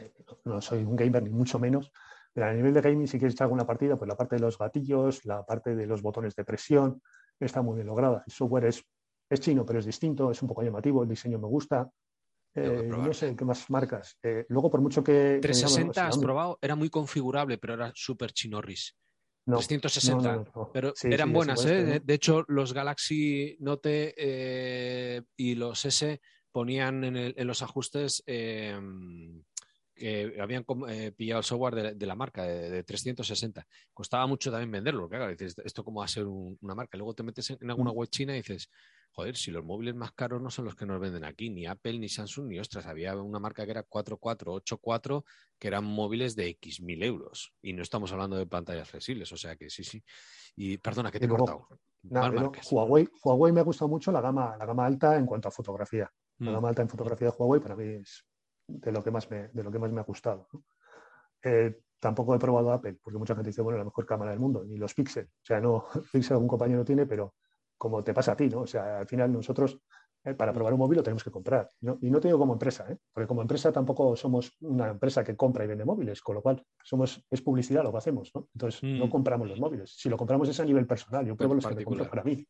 [SPEAKER 2] eh, no soy un gamer ni mucho menos, Pero a nivel de gaming, si quieres echar alguna partida, pues la parte de los gatillos, la parte de los botones de presión, está muy bien lograda. El software es, es chino, pero es distinto, es un poco llamativo, el diseño me gusta. Eh, no sé qué más marcas. Eh, luego, por mucho que.
[SPEAKER 1] 360 has probado, era muy configurable, pero era súper chinorris. 360, pero eran buenas, ¿eh? De hecho, los Galaxy Note eh, y los S ponían en, los ajustes que habían eh, pillado el software de, la marca, de, 360. Costaba mucho también venderlo, claro, dices, esto cómo va a ser una marca. Luego te metes en, alguna mm. web china y dices, joder, si los móviles más caros no son los que nos venden aquí, ni Apple, ni Samsung, ni ostras, había una marca que era 4484, que eran móviles de X mil euros. Y no estamos hablando de pantallas flexibles, o sea que sí, sí. Y perdona, que te he cortado.
[SPEAKER 2] Huawei, Huawei me ha gustado mucho la gama, la gama alta en cuanto a fotografía. La mm. gama alta en fotografía de Huawei para mí es de lo que más me, de lo que más me ha gustado. Eh, tampoco he probado Apple, porque mucha gente dice, bueno, la mejor cámara del mundo, ni los Pixel. O sea, no, Pixel algún compañero tiene, pero como te pasa a ti, ¿no? O sea, al final nosotros eh, para probar un móvil lo tenemos que comprar. Y no te digo como empresa, ¿eh? porque como empresa tampoco somos una empresa que compra y vende móviles, con lo cual somos, es publicidad lo que hacemos, ¿no? Entonces no mm. compramos los móviles. Si lo compramos es a nivel personal, yo pruebo los que me compro para mí.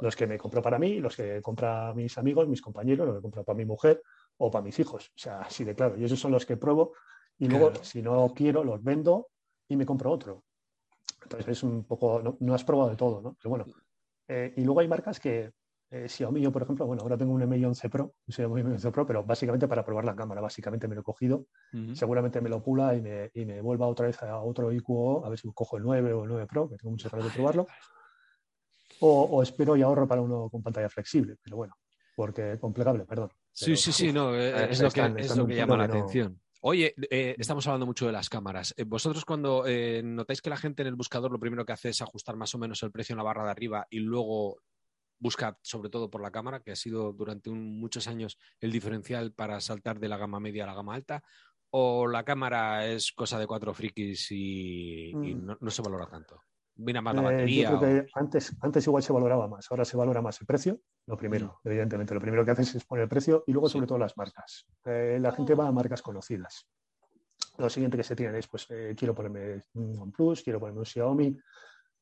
[SPEAKER 2] Los que me compro para mí, los que compra mis amigos, mis compañeros, los que compro para mi mujer o para mis hijos. O sea, así de claro. Y esos son los que pruebo y luego, si no quiero, los vendo y me compro otro. Entonces es un poco, no, no has probado de todo, ¿no? Pero bueno, eh, y luego hay marcas que, eh, Xiaomi, yo por ejemplo, bueno, ahora tengo un Mi 11 Pro, un Xiaomi Mi 11 Pro, pero básicamente para probar la cámara, básicamente me lo he cogido, seguramente me lo pula y me, y me vuelva otra vez a otro IQO, a ver si cojo el 9 o el 9 Pro, que tengo muchas ganas de probarlo, o, espero y ahorro para uno con pantalla flexible, pero bueno, porque con plegable, perdón.
[SPEAKER 1] Sí, sí, sí, no, eh, es, lo que, es lo que llama la atención. Oye, eh, estamos hablando mucho de las cámaras. Eh, vosotros cuando eh, notáis que la gente en el buscador lo primero que hace es ajustar más o menos el precio en la barra de arriba y luego busca sobre todo por la cámara, que ha sido durante muchos años el diferencial para saltar de la gama media a la gama alta, o la cámara es cosa de cuatro frikis y, mm. no, se valora tanto. Viene más la batería.
[SPEAKER 2] yo creo que antes, antes igual se valoraba más, ahora se valora más el precio, lo primero, mm. evidentemente. Lo primero que haces es poner el precio y luego sobre todo las marcas. Eh, la gente va a marcas conocidas. Lo siguiente que se tiene es, pues, eh, quiero ponerme un OnePlus, quiero ponerme un Xiaomi,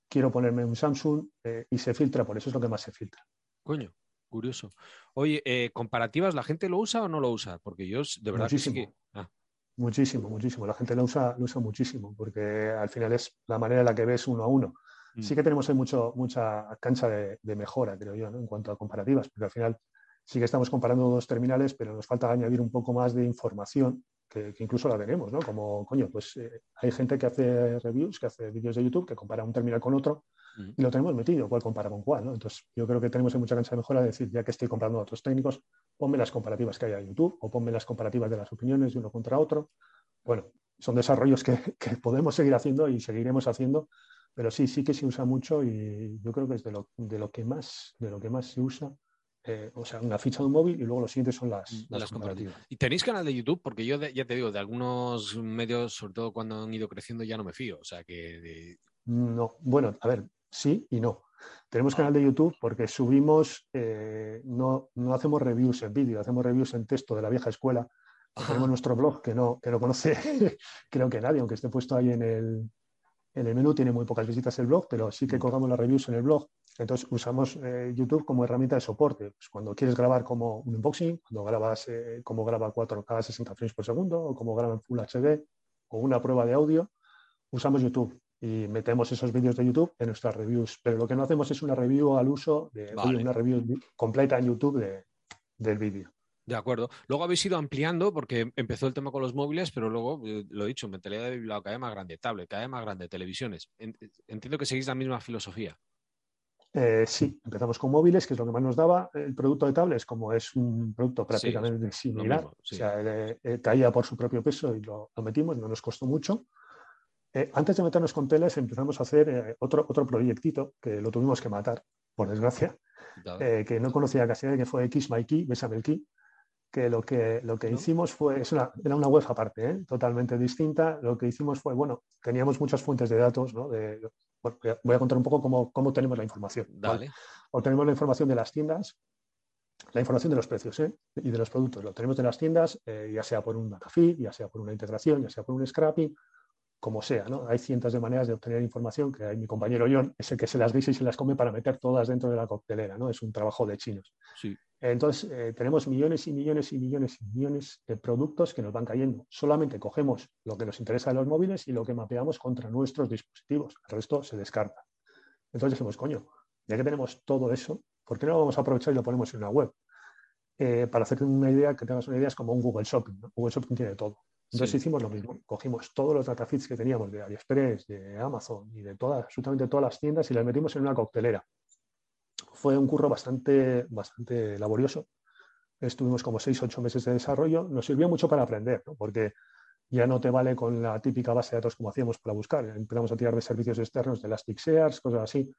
[SPEAKER 2] quiero ponerme un Samsung eh, y se filtra, por eso es lo que más se filtra.
[SPEAKER 1] Coño, curioso. Oye, ¿comparativas la gente lo usa o no lo usa? Porque yo de verdad
[SPEAKER 2] muchísimo,
[SPEAKER 1] que
[SPEAKER 2] ah. Muchísimo, muchísimo. La gente lo usa, lo usa muchísimo porque al final es la manera en la que ves uno a uno. Sí mm. que tenemos ahí mucho, mucha cancha de, mejora, creo yo, en cuanto a comparativas, porque al final sí que estamos comparando dos terminales, pero nos falta añadir un poco más de información, que, incluso la tenemos, ¿no? Como, coño, pues eh, hay gente que hace reviews, que hace vídeos de YouTube, que compara un terminal con otro, mm. y lo tenemos metido, cuál compara con cuál, ¿no? Entonces, yo creo que tenemos mucha cancha de mejora de decir, ya que estoy comprando a otros técnicos, ponme las comparativas que hay en YouTube, o ponme las comparativas de las opiniones de uno contra otro. Bueno, son desarrollos que, que podemos seguir haciendo y seguiremos haciendo pero sí, sí que se usa mucho y yo creo que es de lo, de lo que más de lo que más se usa. Eh, o sea, una ficha de un móvil y luego los siguientes son las, mm, las, comparativas.
[SPEAKER 1] ¿Y tenéis canal de YouTube? Porque yo ya te digo, de algunos medios, sobre todo cuando han ido creciendo, ya no me fío. O sea que.
[SPEAKER 2] No, bueno, a ver, sí y no. Tenemos canal de YouTube porque subimos, eh, no, no hacemos reviews en vídeo, hacemos reviews en texto de la vieja escuela. Tenemos nuestro blog que no, que no conoce, creo que nadie, aunque esté puesto ahí en el, en el menú tiene muy pocas visitas el blog, pero sí que colgamos las reviews en el blog. Entonces usamos eh, YouTube como herramienta de soporte. Pues cuando quieres grabar como un unboxing, cuando grabas eh, como graba 4K 60 frames por segundo, o como graba en Full HD, o una prueba de audio, usamos YouTube y metemos esos vídeos de YouTube en nuestras reviews. Pero lo que no hacemos es una review al uso, de una review completa en YouTube del vídeo.
[SPEAKER 1] De acuerdo. Luego habéis ido ampliando porque empezó el tema con los móviles, pero luego, eh, lo he dicho, mentalidad de cada vez más grande, tablet, cada vez más grande, televisiones. Entiendo que seguís la misma filosofía.
[SPEAKER 2] Eh, sí, empezamos con móviles, que es lo que más nos daba. El producto de tablets, como es un producto prácticamente similar, o sea, eh, caía por su propio peso y lo, metimos, no nos costó mucho. Antes de meternos con teles, empezamos a hacer otro, otro proyectito que lo tuvimos que matar, por desgracia, que no conocía casi nadie, que fue X My Key, Besame el Key que lo que, lo que hicimos fue, es una, era una web aparte, ¿eh? totalmente distinta. Lo que hicimos fue, bueno, teníamos muchas fuentes de datos, ¿no? De, voy a contar un poco cómo, cómo tenemos la información.
[SPEAKER 1] Dale.
[SPEAKER 2] Obtenemos la información de las tiendas, la información de los precios ¿eh? y de los productos. Lo tenemos de las tiendas, eh, ya sea por un café, ya sea por una integración, ya sea por un scrapping, como sea, ¿no? Hay cientos de maneras de obtener información que hay, mi compañero John es el que se las dice y se las come para meter todas dentro de la coctelera, ¿no? Es un trabajo de chinos.
[SPEAKER 1] Sí.
[SPEAKER 2] Entonces, eh, tenemos millones y millones y millones y millones de productos que nos van cayendo. Solamente cogemos lo que nos interesa de los móviles y lo que mapeamos contra nuestros dispositivos. El resto se descarta. Entonces decimos, coño, ya que tenemos todo eso, ¿por qué no lo vamos a aprovechar y lo ponemos en una web? Eh, para hacerte una idea, que tengas una idea, es como un Google Shopping. Google Shopping tiene todo. Entonces hicimos lo mismo. Cogimos todos los datafeeds que teníamos de AliExpress, de Amazon y de todas, absolutamente todas las tiendas y las metimos en una coctelera. Fue un curro bastante, bastante laborioso. Estuvimos como seis, ocho meses de desarrollo. Nos sirvió mucho para aprender, porque ya no te vale con la típica base de datos como hacíamos para buscar. Empezamos a tirar de servicios externos, de Elasticsearch, cosas así,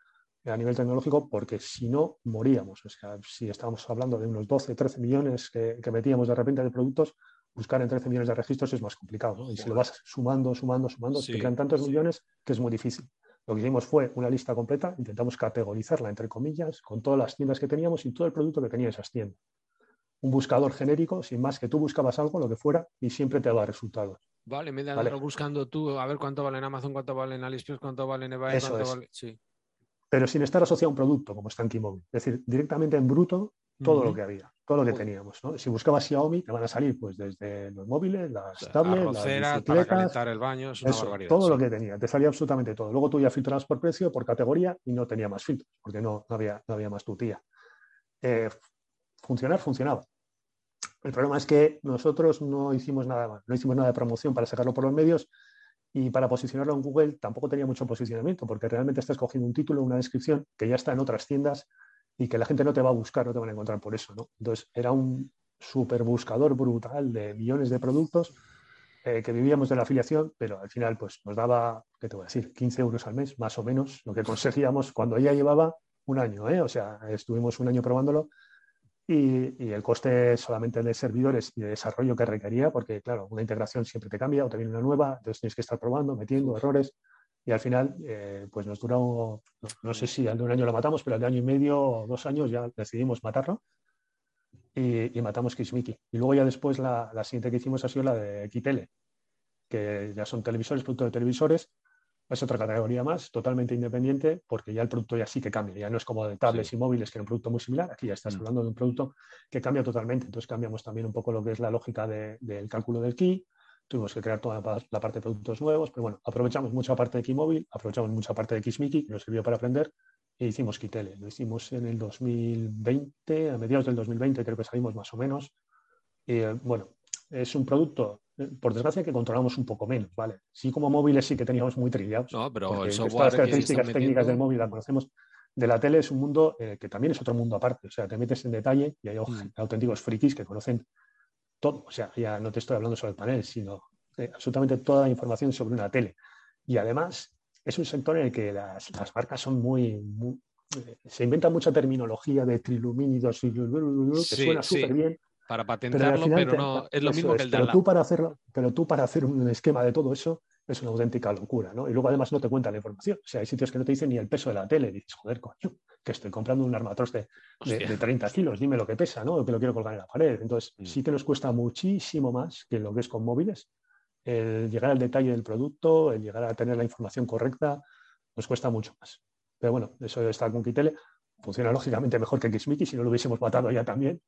[SPEAKER 2] a nivel tecnológico, porque si no, moríamos. O sea, si estábamos hablando de unos 12, 13 millones que, que metíamos de repente de productos, buscar en 13 millones de registros es más complicado. Y si lo vas sumando, sumando, sumando, te crean tantos millones que es muy difícil. Lo que hicimos fue una lista completa, intentamos categorizarla entre comillas, con todas las tiendas que teníamos y todo el producto que tenía esas tiendas. Un buscador genérico, sin más que tú buscabas algo, lo que fuera, y siempre te da resultados.
[SPEAKER 1] Vale, me da vale. buscando tú, a ver cuánto vale en Amazon, cuánto vale en AliExpress, cuánto vale en eBay, cuánto vale. Sí.
[SPEAKER 2] Pero sin estar asociado a un producto, como está en Keymobil. Es decir, directamente en bruto, todo lo que había, todo lo que teníamos. ¿no? Si buscabas Xiaomi, te van a salir pues desde los móviles, las tablets, las
[SPEAKER 1] para calentar el baño, es una
[SPEAKER 2] eso, todo lo que tenía, te salía absolutamente todo. Luego tú ya filtrabas por precio, por categoría y no tenía más filtros, porque no, no, había, no había más tutía. Eh, funcionar, funcionaba. El problema es que nosotros no hicimos nada más, no hicimos nada de promoción para sacarlo por los medios y para posicionarlo en Google tampoco tenía mucho posicionamiento, porque realmente estás cogiendo un título, una descripción que ya está en otras tiendas y que la gente no te va a buscar, no te van a encontrar por eso. ¿no? Entonces, era un super buscador brutal de millones de productos eh, que vivíamos de la afiliación, pero al final pues, nos daba, ¿qué te voy a decir?, 15 euros al mes, más o menos, lo que conseguíamos cuando ella llevaba un año. ¿eh? O sea, estuvimos un año probándolo y, y, el coste solamente de servidores y de desarrollo que requería, porque claro, una integración siempre te cambia o te viene una nueva, entonces tienes que estar probando, metiendo errores y al final eh, pues nos duró, no, sé si al de un año lo matamos, pero al de año y medio o dos años ya decidimos matarlo y, y matamos Kismiki. Y luego ya después la, la, siguiente que hicimos ha sido la de Kitele, que ya son televisores, producto de televisores, es otra categoría más, totalmente independiente, porque ya el producto ya sí que cambia, ya no es como de tablets sí. y móviles, que era un producto muy similar, aquí ya estás mm. hablando de un producto que cambia totalmente, entonces cambiamos también un poco lo que es la lógica de, del cálculo del key, tuvimos que crear toda la parte de productos nuevos, pero bueno, aprovechamos mucha parte de Keymóvil, aprovechamos mucha parte de Xmiki, que nos sirvió para aprender, e hicimos Kitele. Lo hicimos en el 2020, a mediados del 2020 creo que salimos más o menos. Y eh, bueno, es un producto, eh, por desgracia, que controlamos un poco menos, ¿vale? Sí, como móviles sí que teníamos muy trillados.
[SPEAKER 1] No, pero el
[SPEAKER 2] software Todas las características técnicas del móvil las conocemos. De la tele es un mundo eh, que también es otro mundo aparte. O sea, te metes en detalle y hay mm. auténticos frikis que conocen todo. O sea, ya no te estoy hablando sobre el panel, sino eh, absolutamente toda la información sobre una tele. Y además es un sector en el que las, las marcas son muy, muy eh, se inventa mucha terminología de trilumínidos y que sí, suena súper sí. bien.
[SPEAKER 1] Para patentarlo, pero, pero no es lo mismo
[SPEAKER 2] es,
[SPEAKER 1] que el
[SPEAKER 2] pero tú para hacerlo, Pero tú para hacer un esquema de todo eso es una auténtica locura, ¿no? Y luego además no te cuenta la información. O sea, hay sitios que no te dicen ni el peso de la tele. Y dices, joder, coño, que estoy comprando un armatros de, de, de, 30 kilos, dime lo que pesa, ¿no? Que lo quiero colgar en la pared. Entonces, mm. sí que nos cuesta muchísimo más que lo que es con móviles. El llegar al detalle del producto, el llegar a tener la información correcta, nos cuesta mucho más. Pero bueno, eso está con Kitele. Funciona lógicamente mejor que Xmiki, si no lo hubiésemos matado ya también.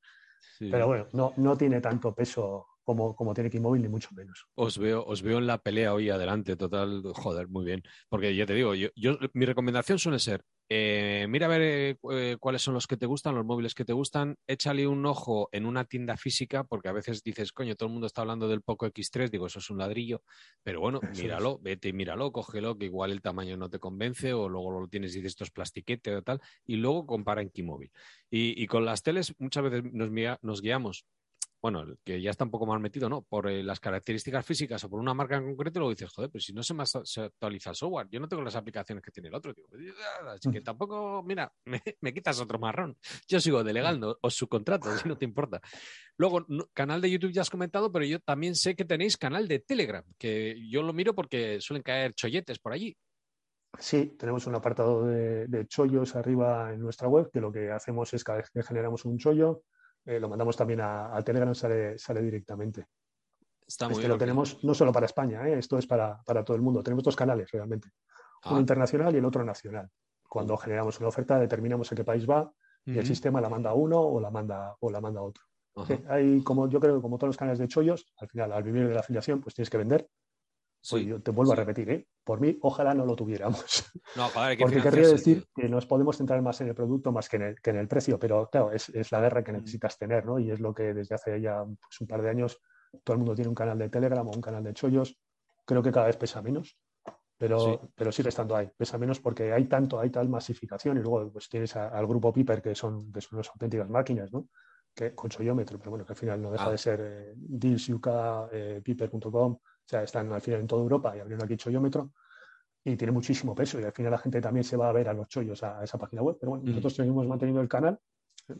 [SPEAKER 2] Sí. Pero bueno, no, no tiene tanto peso como, como tiene Keymóvil, ni mucho menos.
[SPEAKER 1] Os veo, os veo en la pelea hoy adelante, total, joder, muy bien. Porque ya te digo, yo, yo mi recomendación suele ser, eh, mira a ver eh, cuáles son los que te gustan, los móviles que te gustan, échale un ojo en una tienda física, porque a veces dices, coño, todo el mundo está hablando del Poco X3, digo, eso es un ladrillo, pero bueno, eso míralo, es. vete y míralo, cógelo, que igual el tamaño no te convence, o luego lo tienes y dices, esto es plastiquete o tal, y luego compara en Keymóvil. Y, y con las teles muchas veces nos, nos guiamos bueno, que ya está un poco mal metido, ¿no? Por eh, las características físicas o por una marca en concreto, luego dices, joder, pero si no se me actualiza el software, yo no tengo las aplicaciones que tiene el otro, tío. Así que tampoco, mira, me, me quitas otro marrón. Yo sigo delegando o subcontrato, si no te importa. Luego, no, canal de YouTube ya has comentado, pero yo también sé que tenéis canal de Telegram, que yo lo miro porque suelen caer cholletes por allí.
[SPEAKER 2] Sí, tenemos un apartado de, de, chollos arriba en nuestra web, que lo que hacemos es cada vez que generamos un chollo, eh, lo mandamos también a, a Telegram, sale, sale directamente. Está muy lo tenemos no solo para España, ¿eh? esto es para, todo el mundo. Tenemos dos canales realmente, uno ah. internacional y el otro nacional. Cuando generamos una oferta determinamos a qué país va y el sistema la manda a uno o la manda, o la manda a otro. Hay como yo creo que como todos los canales de chollos, al final al vivir de la afiliación pues tienes que vender Sí, yo te vuelvo a repetir, ¿eh? por mí, ojalá no lo tuviéramos. No, que Porque querría decir que nos podemos centrar más en el producto más que en el, precio, pero claro, es, la guerra que mm. necesitas tener, ¿no? Y es lo que desde hace ya pues, un par de años todo el mundo tiene un canal de Telegram o un canal de chollos. Creo que cada vez pesa menos, pero, pero sigue estando ahí. Pesa menos porque hay tanto, hay tal masificación y luego pues tienes al grupo Piper que son, que son unas auténticas máquinas, ¿no? Que, con cholliómetro, pero bueno, que al final no deja ah. de ser eh, eh, piper.com o sea, están al final en toda Europa y abrieron aquí chollómetro y tiene muchísimo peso y al final la gente también se va a ver a los chollos a, esa página web. Pero bueno, mm. nosotros seguimos manteniendo el canal.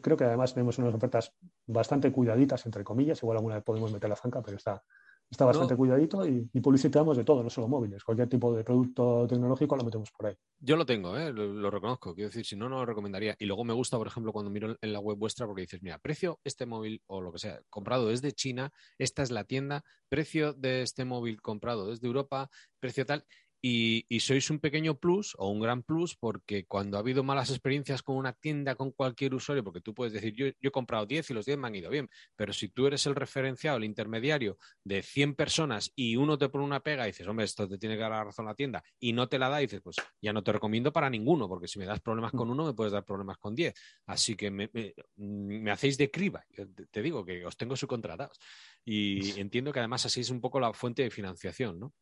[SPEAKER 2] Creo que además tenemos unas ofertas bastante cuidaditas, entre comillas. Igual alguna vez podemos meter la zanca, pero está, está bastante cuidadito y, publicitamos de todo, no solo móviles. Cualquier tipo de producto tecnológico lo metemos por ahí.
[SPEAKER 1] Yo lo tengo, ¿eh? lo, reconozco. Quiero decir, si no, no lo recomendaría. Y luego me gusta, por ejemplo, cuando miro en la web vuestra, porque dices, mira, precio este móvil o lo que sea, comprado desde China, esta es la tienda, precio de este móvil comprado desde Europa, precio tal. Y, sois un pequeño plus o un gran plus porque cuando ha habido malas experiencias con una tienda, con cualquier usuario, porque tú puedes decir, yo, he comprado 10 y los 10 me han ido bien, pero si tú eres el referenciado, el intermediario de 100 personas y uno te pone una pega y dices, hombre, esto te tiene que dar la razón la tienda y no te la da, y dices, pues ya no te recomiendo para ninguno, porque si me das problemas con uno, me puedes dar problemas con 10. Así que me, me, hacéis de criba. te digo que os tengo subcontratados. Y entiendo que además así es un poco la fuente de financiación, ¿no?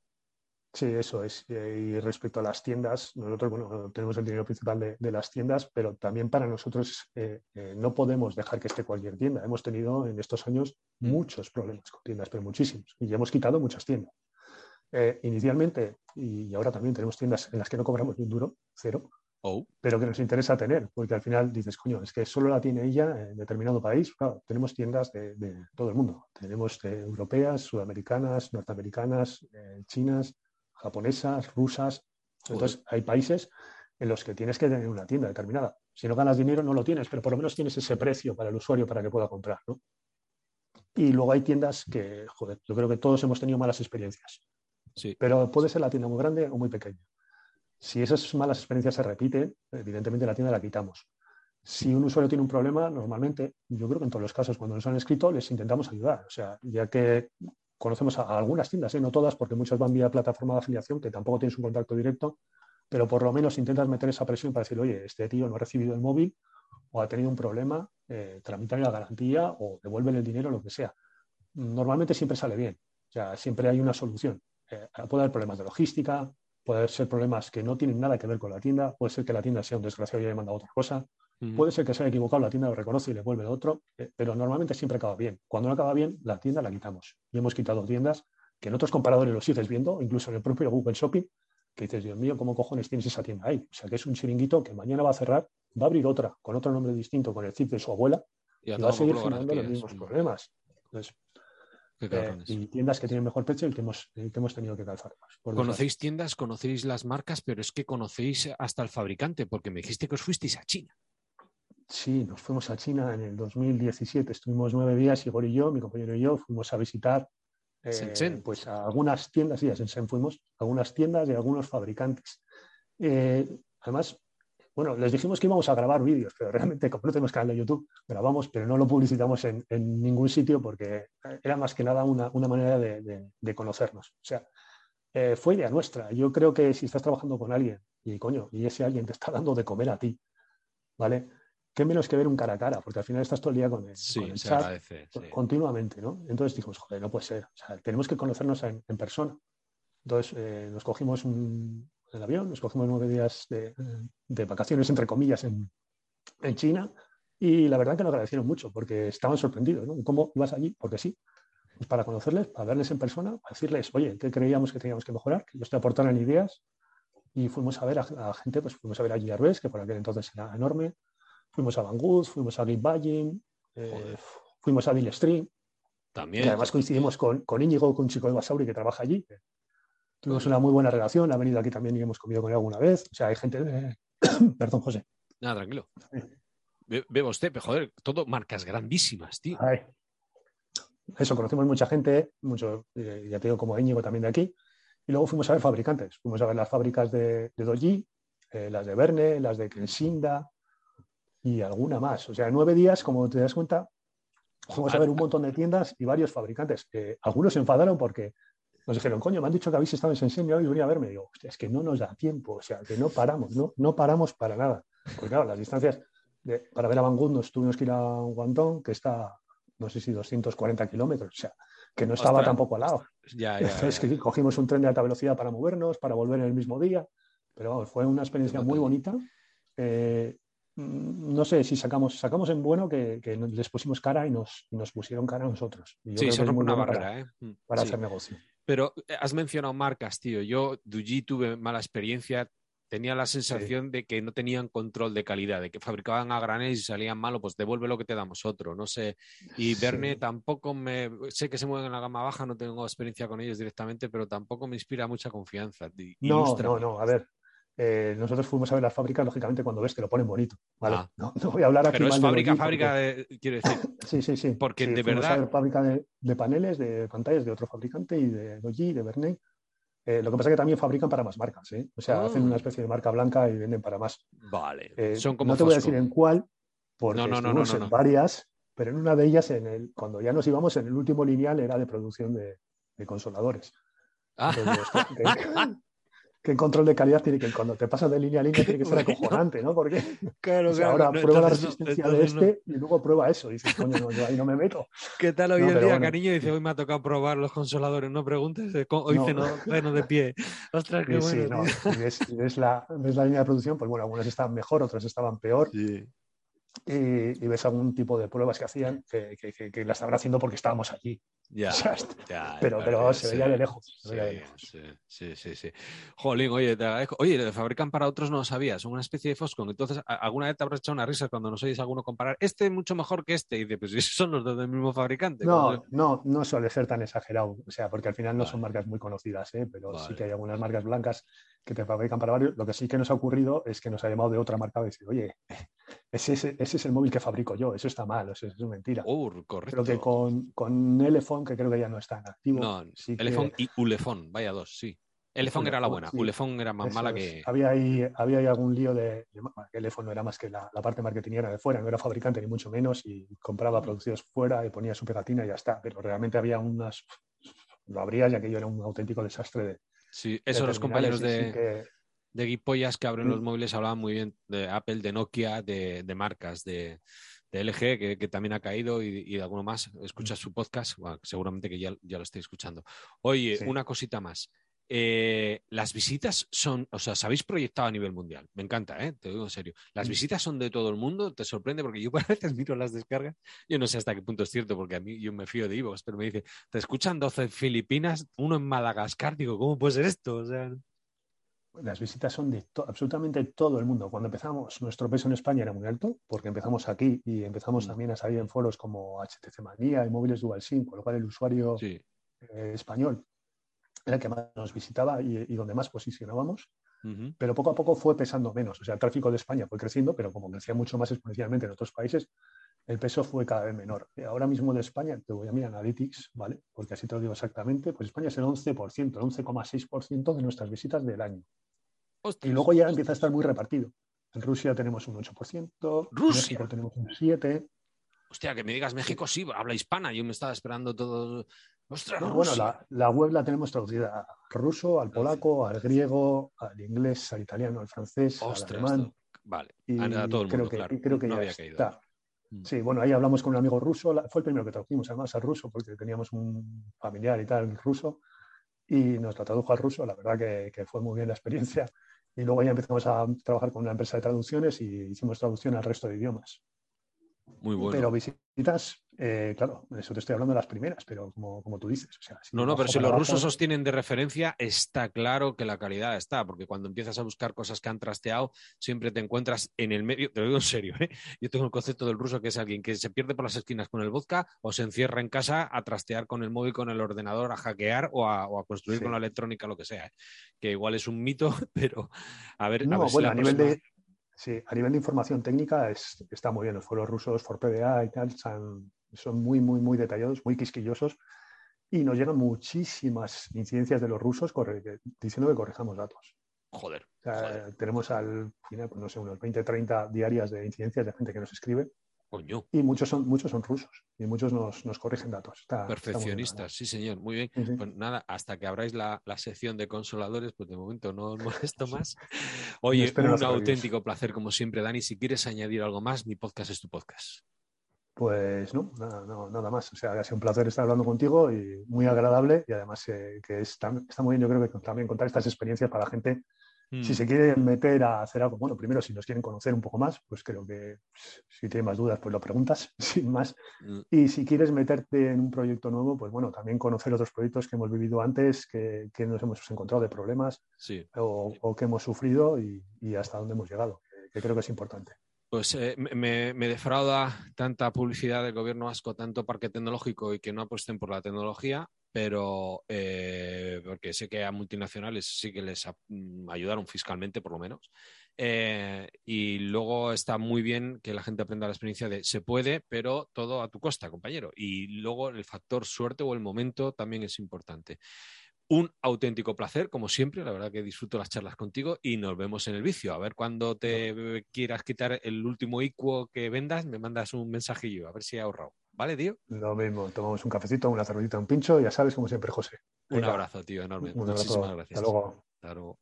[SPEAKER 2] Sí, eso es. Y respecto a las tiendas, nosotros bueno, tenemos el dinero principal de, las tiendas, pero también para nosotros eh, eh, no podemos dejar que esté cualquier tienda. Hemos tenido en estos años mm. muchos problemas con tiendas, pero muchísimos. Y ya hemos quitado muchas tiendas. Eh, inicialmente, y ahora también tenemos tiendas en las que no cobramos ni un duro, cero, oh. pero que nos interesa tener, porque al final dices, coño, es que solo la tiene ella en determinado país. Claro, tenemos tiendas de, de todo el mundo. Tenemos europeas, sudamericanas, norteamericanas, chinas japonesas, rusas. Entonces, hay países en los que tienes que tener una tienda determinada. Si no ganas dinero, no lo tienes, pero por lo menos tienes ese precio para el usuario para que pueda comprar. Y luego hay tiendas que, joder, yo creo que todos hemos tenido malas experiencias. Sí. Pero puede ser la tienda muy grande o muy pequeña. Si esas malas experiencias se repiten, evidentemente la tienda la quitamos. Si un usuario tiene un problema, normalmente, yo creo que en todos los casos, cuando nos han escrito, les intentamos ayudar. O sea, ya que conocemos a, algunas tiendas, ¿eh? no todas, porque muchas van vía plataforma de afiliación, que tampoco tienes un contacto directo, pero por lo menos intentas meter esa presión para decir, oye, este tío no ha recibido el móvil o ha tenido un problema, eh, la garantía o devuelven el dinero, lo que sea. Normalmente siempre sale bien, o sea, siempre hay una solución. Eh, puede haber problemas de logística, puede ser problemas que no tienen nada que ver con la tienda, puede ser que la tienda sea un desgraciado y haya mandado otra cosa, puede ser que se haya equivocado, la tienda lo reconoce y le vuelve el otro, eh, pero normalmente siempre acaba bien. Cuando no acaba bien, la tienda la quitamos. Y hemos quitado tiendas que en otros comparadores lo sigues viendo, incluso en el propio Google Shopping, que dices, Dios mío, ¿cómo cojones tienes esa tienda ahí? O sea, que es un chiringuito que mañana va a cerrar, va a abrir otra con otro nombre distinto, con el zip de su abuela, y, va a seguir generando los mismos problemas. Entonces, eh, y tiendas que tienen mejor precio y que hemos, que hemos tenido que calzar
[SPEAKER 1] Conocéis tiendas, conocéis las marcas, pero es que conocéis hasta el fabricante, porque me dijiste que os fuisteis a China.
[SPEAKER 2] Sí, nos fuimos a China en el 2017. Estuvimos nueve días, Igor y yo, mi compañero y yo, fuimos a visitar eh, pues a algunas tiendas, sí, a Shenzhen fuimos, algunas tiendas y algunos fabricantes. Eh, además, bueno, les dijimos que íbamos a grabar vídeos, pero realmente, como no tenemos canal de YouTube, grabamos, pero no lo publicitamos en, ningún sitio porque era más que nada una, manera de, conocernos. O sea, eh, fue idea nuestra. Yo creo que si estás trabajando con alguien y coño, y ese alguien te está dando de comer a ti, ¿vale? Qué menos que ver un cara a cara, porque al final estás todo el día con el, chat continuamente, ¿no? Entonces dijimos, joder, no puede ser. O sea, tenemos que conocernos en, persona. Entonces eh, nos cogimos un, el avión, nos cogimos nueve días de, vacaciones, entre comillas, en, China. Y la verdad que nos agradecieron mucho porque estaban sorprendidos, ¿no? ¿Cómo ibas allí? Porque sí. Pues para conocerles, para verles en persona, para decirles, oye, ¿qué creíamos que teníamos que mejorar? Que ellos te aportaran ideas. Y fuimos a ver a, gente, pues fuimos a ver a Gilles que por aquel entonces era enorme. Fuimos a Banggood, fuimos a Git eh, fuimos a Bill Stream. También. Y además coincidimos con, con Íñigo, con un chico de Basauri que trabaja allí, Tuvimos una muy buena relación, ha venido aquí también y hemos comido con él alguna vez. O sea, hay gente de... Perdón, José.
[SPEAKER 1] Nada, tranquilo. Veo usted, pero joder, todo marcas grandísimas, tío.
[SPEAKER 2] eso, conocimos mucha gente, mucho, eh, ya te digo, como Íñigo también de aquí, y luego fuimos a ver fabricantes, fuimos a ver las fábricas de, de Doji, eh, las de Verne, las de Kensinda y alguna más. O sea, en nueve días, como te das cuenta, fuimos a ver un montón de tiendas y varios fabricantes. algunos se enfadaron porque nos dijeron, coño, me han dicho que habéis estado en Shenzhen y venía a verme. Y digo, hostia, es que no nos da tiempo, o sea, que no paramos, no, no paramos para nada. Porque claro, las distancias para ver a Banggood nos tuvimos que ir a Guangdong, que está, no sé si 240 kilómetros, o sea, que no estaba tampoco al lado.
[SPEAKER 1] Ya, ya,
[SPEAKER 2] Entonces, que cogimos un tren de alta velocidad para movernos, para volver en el mismo día, pero vamos, fue una experiencia muy bonita. Eh, no sé si sacamos, sacamos en bueno que, les pusimos cara y nos, nos pusieron cara a nosotros.
[SPEAKER 1] sí, se rompe una barrera,
[SPEAKER 2] para,
[SPEAKER 1] ¿eh? Mm,
[SPEAKER 2] hacer negocio.
[SPEAKER 1] Pero eh, has mencionado marcas, tío. Yo, Duji, tuve mala experiencia tenía la sensación de que no tenían control de calidad, de que fabricaban a granel y salían malo, pues devuelve lo que te damos otro, no sé. Y Verne tampoco me, sé que se mueven en la gama baja, no tengo experiencia con ellos directamente, pero tampoco me inspira mucha confianza.
[SPEAKER 2] No, no, no, a ver. Eh, nosotros fuimos a ver las fábricas, lógicamente, cuando ves que lo ponen bonito. ¿vale? Ah. No, voy a hablar aquí.
[SPEAKER 1] Pero es fábrica, fábrica, de, quiero decir.
[SPEAKER 2] sí, sí, sí.
[SPEAKER 1] Porque de verdad.
[SPEAKER 2] fábrica de, paneles, de pantallas de otro fabricante y de Doji, de Verne eh, lo que pasa es que también fabrican para más marcas, ¿eh? O sea, hacen una ah. especie de marca blanca y venden para más.
[SPEAKER 1] Vale.
[SPEAKER 2] Eh, Son como no te voy a decir en cuál, porque no, no, no, en varias, pero en una de ellas, en el, cuando ya nos íbamos, en el último lineal era de producción de, consoladores. Ah. que control de calidad tiene que, cuando te pasas de línea a línea, tiene que ser acojonante, ¿no? Porque claro, ahora prueba la resistencia de este y luego prueba eso. Y dices, coño, no, yo ahí no me meto.
[SPEAKER 1] ¿Qué tal hoy en día, cariño? Dice, hoy me ha tocado probar los consoladores, no preguntes, hoy ceno, de pie. Ostras, qué bueno.
[SPEAKER 2] Sí, y ves, la, ves, la, línea de producción, pues bueno, algunas estaban mejor, otras estaban peor. Sí y, ves algún tipo de pruebas que hacían que, que, que, las estaban haciendo porque estábamos allí.
[SPEAKER 1] Ya,
[SPEAKER 2] pero, pero se veía de lejos.
[SPEAKER 1] Sí, sí, sí, Jolín, oye, te oye, fabrican para otros no lo sabías, son una especie de Foscon. Entonces, alguna vez te habrás echado una risa cuando nos oyes alguno comparar, este es mucho mejor que este. Y dices, pues esos son los dos del mismo fabricante.
[SPEAKER 2] No, no, no suele ser tan exagerado. O sea, porque al final no son marcas muy conocidas, ¿eh? pero sí que hay algunas marcas blancas que te fabrican para varios. Lo que sí que nos ha ocurrido es que nos ha llamado de otra marca y decir, oye, ese, ese, es el móvil que fabrico yo, eso está mal, eso, es mentira.
[SPEAKER 1] Uh, correcto.
[SPEAKER 2] Creo que con, con Elefone, que creo que ya no está en activo.
[SPEAKER 1] No, sí y Ulefone, vaya dos, sí. Elefone era la buena, Ulefone era más mala que.
[SPEAKER 2] Había ahí, había ahí algún lío de. Elefone no era más que la, la parte marketingera de fuera, no era fabricante ni mucho menos y compraba mm. producidos fuera y ponía su pegatina y ya está. Pero realmente había unas. Lo abrías y aquello era un auténtico desastre de.
[SPEAKER 1] Sí, eso los compañeros de de guipollas que abren los mm. móviles hablaban muy bien de Apple, de Nokia, de, marcas, de, LG, que, también ha caído, y, de alguno más. Escuchas su podcast, seguramente que ya, ya, lo estoy escuchando. Oye, una cosita más. Eh, las visitas son, o sea, se habéis proyectado a nivel mundial. Me encanta, ¿eh? te digo en serio. Las mm. visitas son de todo el mundo, te sorprende porque yo a veces miro las descargas. Yo no sé hasta qué punto es cierto, porque a mí yo me fío de Ivox, pero me dice, te escuchan 12 Filipinas, uno en Madagascar. Digo, ¿cómo puede ser esto? O sea
[SPEAKER 2] las visitas son de absolutamente todo el mundo. Cuando empezamos, nuestro peso en España era muy alto, porque empezamos aquí y empezamos mm. también a salir en foros como HTC Manía y móviles Dual SIM, con lo cual el usuario eh, español era el que más nos visitaba y, donde más posicionábamos. Pero poco a poco fue pesando menos. O sea, el tráfico de España fue creciendo, pero como crecía mucho más exponencialmente en otros países, el peso fue cada vez menor. Ahora mismo de España, te voy a mirar Analytics, ¿vale? Porque así te lo digo exactamente, pues España es el 11%, el 11,6% de nuestras visitas del año. Y luego ya empieza a estar muy repartido. En Rusia tenemos un 8%, en México tenemos un 7%.
[SPEAKER 1] Hostia, que me digas México sí, habla hispana, yo me estaba esperando todo. Ostras,
[SPEAKER 2] bueno, la, web la tenemos traducida al ruso, al polaco, al griego, al inglés, al italiano, al francés, al alemán.
[SPEAKER 1] Vale, a, todo el mundo,
[SPEAKER 2] creo que,
[SPEAKER 1] claro.
[SPEAKER 2] creo que ya está. Mm. Sí, bueno, ahí hablamos con un amigo ruso, fue el primero que tradujimos además al ruso, porque teníamos un familiar y tal ruso, y nos lo tradujo al ruso, la verdad que, que fue muy bien la experiencia. Y luego ya empezamos a trabajar con una empresa de traducciones y hicimos traducción al resto de idiomas.
[SPEAKER 1] Muy bueno.
[SPEAKER 2] Pero visitas, eh, claro, eso te estoy hablando de las primeras, pero como, como tú dices.
[SPEAKER 1] no, no, pero si los rusos sostienen de referencia, está claro que la calidad está, porque cuando empiezas a buscar cosas que han trasteado, siempre te encuentras en el medio, te lo digo en serio, ¿eh? yo tengo el concepto del ruso que es alguien que se pierde por las esquinas con el vodka o se encierra en casa a trastear con el móvil, con el ordenador, a hackear o a, construir con la electrónica, lo que sea. ¿eh? Que igual es un mito, pero a ver.
[SPEAKER 2] No, bueno, a nivel de Sí, a nivel de información técnica está muy bien. Los foros rusos, PDA y tal, son muy, muy, muy detallados, muy quisquillosos y nos llegan muchísimas incidencias de los rusos diciendo que corrijamos datos.
[SPEAKER 1] Joder,
[SPEAKER 2] Tenemos al final, pues no sé, unos 20, 30 diarias de incidencias de gente que nos escribe.
[SPEAKER 1] Coño.
[SPEAKER 2] Y muchos son, muchos son rusos y muchos nos, nos corrigen datos.
[SPEAKER 1] Perfeccionistas, sí, señor. Muy bien. Pues nada, hasta que abráis la, la, sección de consoladores, pues de momento no os molesto más. Oye, un auténtico placer, como siempre, Dani. Si quieres añadir algo más, mi podcast es tu podcast.
[SPEAKER 2] Pues no, nada, nada más. O sea, ha sido un placer estar hablando contigo y muy agradable y además eh, que está, está, muy bien, yo creo que también contar estas experiencias para la gente. Si mm. se quieren meter a hacer algo, bueno, primero si nos quieren conocer un poco más, pues creo que si tienen más dudas, pues lo preguntas, sin más. Mm. Y si quieres meterte en un proyecto nuevo, pues bueno, también conocer otros proyectos que hemos vivido antes, que, que nos hemos encontrado de problemas o, o, que hemos sufrido y, y, hasta dónde hemos llegado, que creo que es importante.
[SPEAKER 1] Pues eh, me, defrauda tanta publicidad del gobierno vasco, tanto parque tecnológico y que no apuesten por la tecnología, pero eh, porque sé que a multinacionales sí que les mm, ayudaron fiscalmente, por lo menos. Eh, y luego está muy bien que la gente aprenda la experiencia de se puede, pero todo a tu costa, compañero. Y luego el factor suerte o el momento también es importante. Un auténtico placer, como siempre. La verdad que disfruto las charlas contigo y nos vemos en el vicio. A ver cuando te quieras quitar el último ICUO que vendas, me mandas un mensajillo, a ver si he ahorrado. ¿Vale, tío?
[SPEAKER 2] Lo mismo, tomamos un cafecito, una cervecita, un pincho, ya sabes, como siempre, José.
[SPEAKER 1] Un abrazo, tío, enorme. Muchísimas gracias.
[SPEAKER 2] Hasta luego.
[SPEAKER 1] Hasta luego.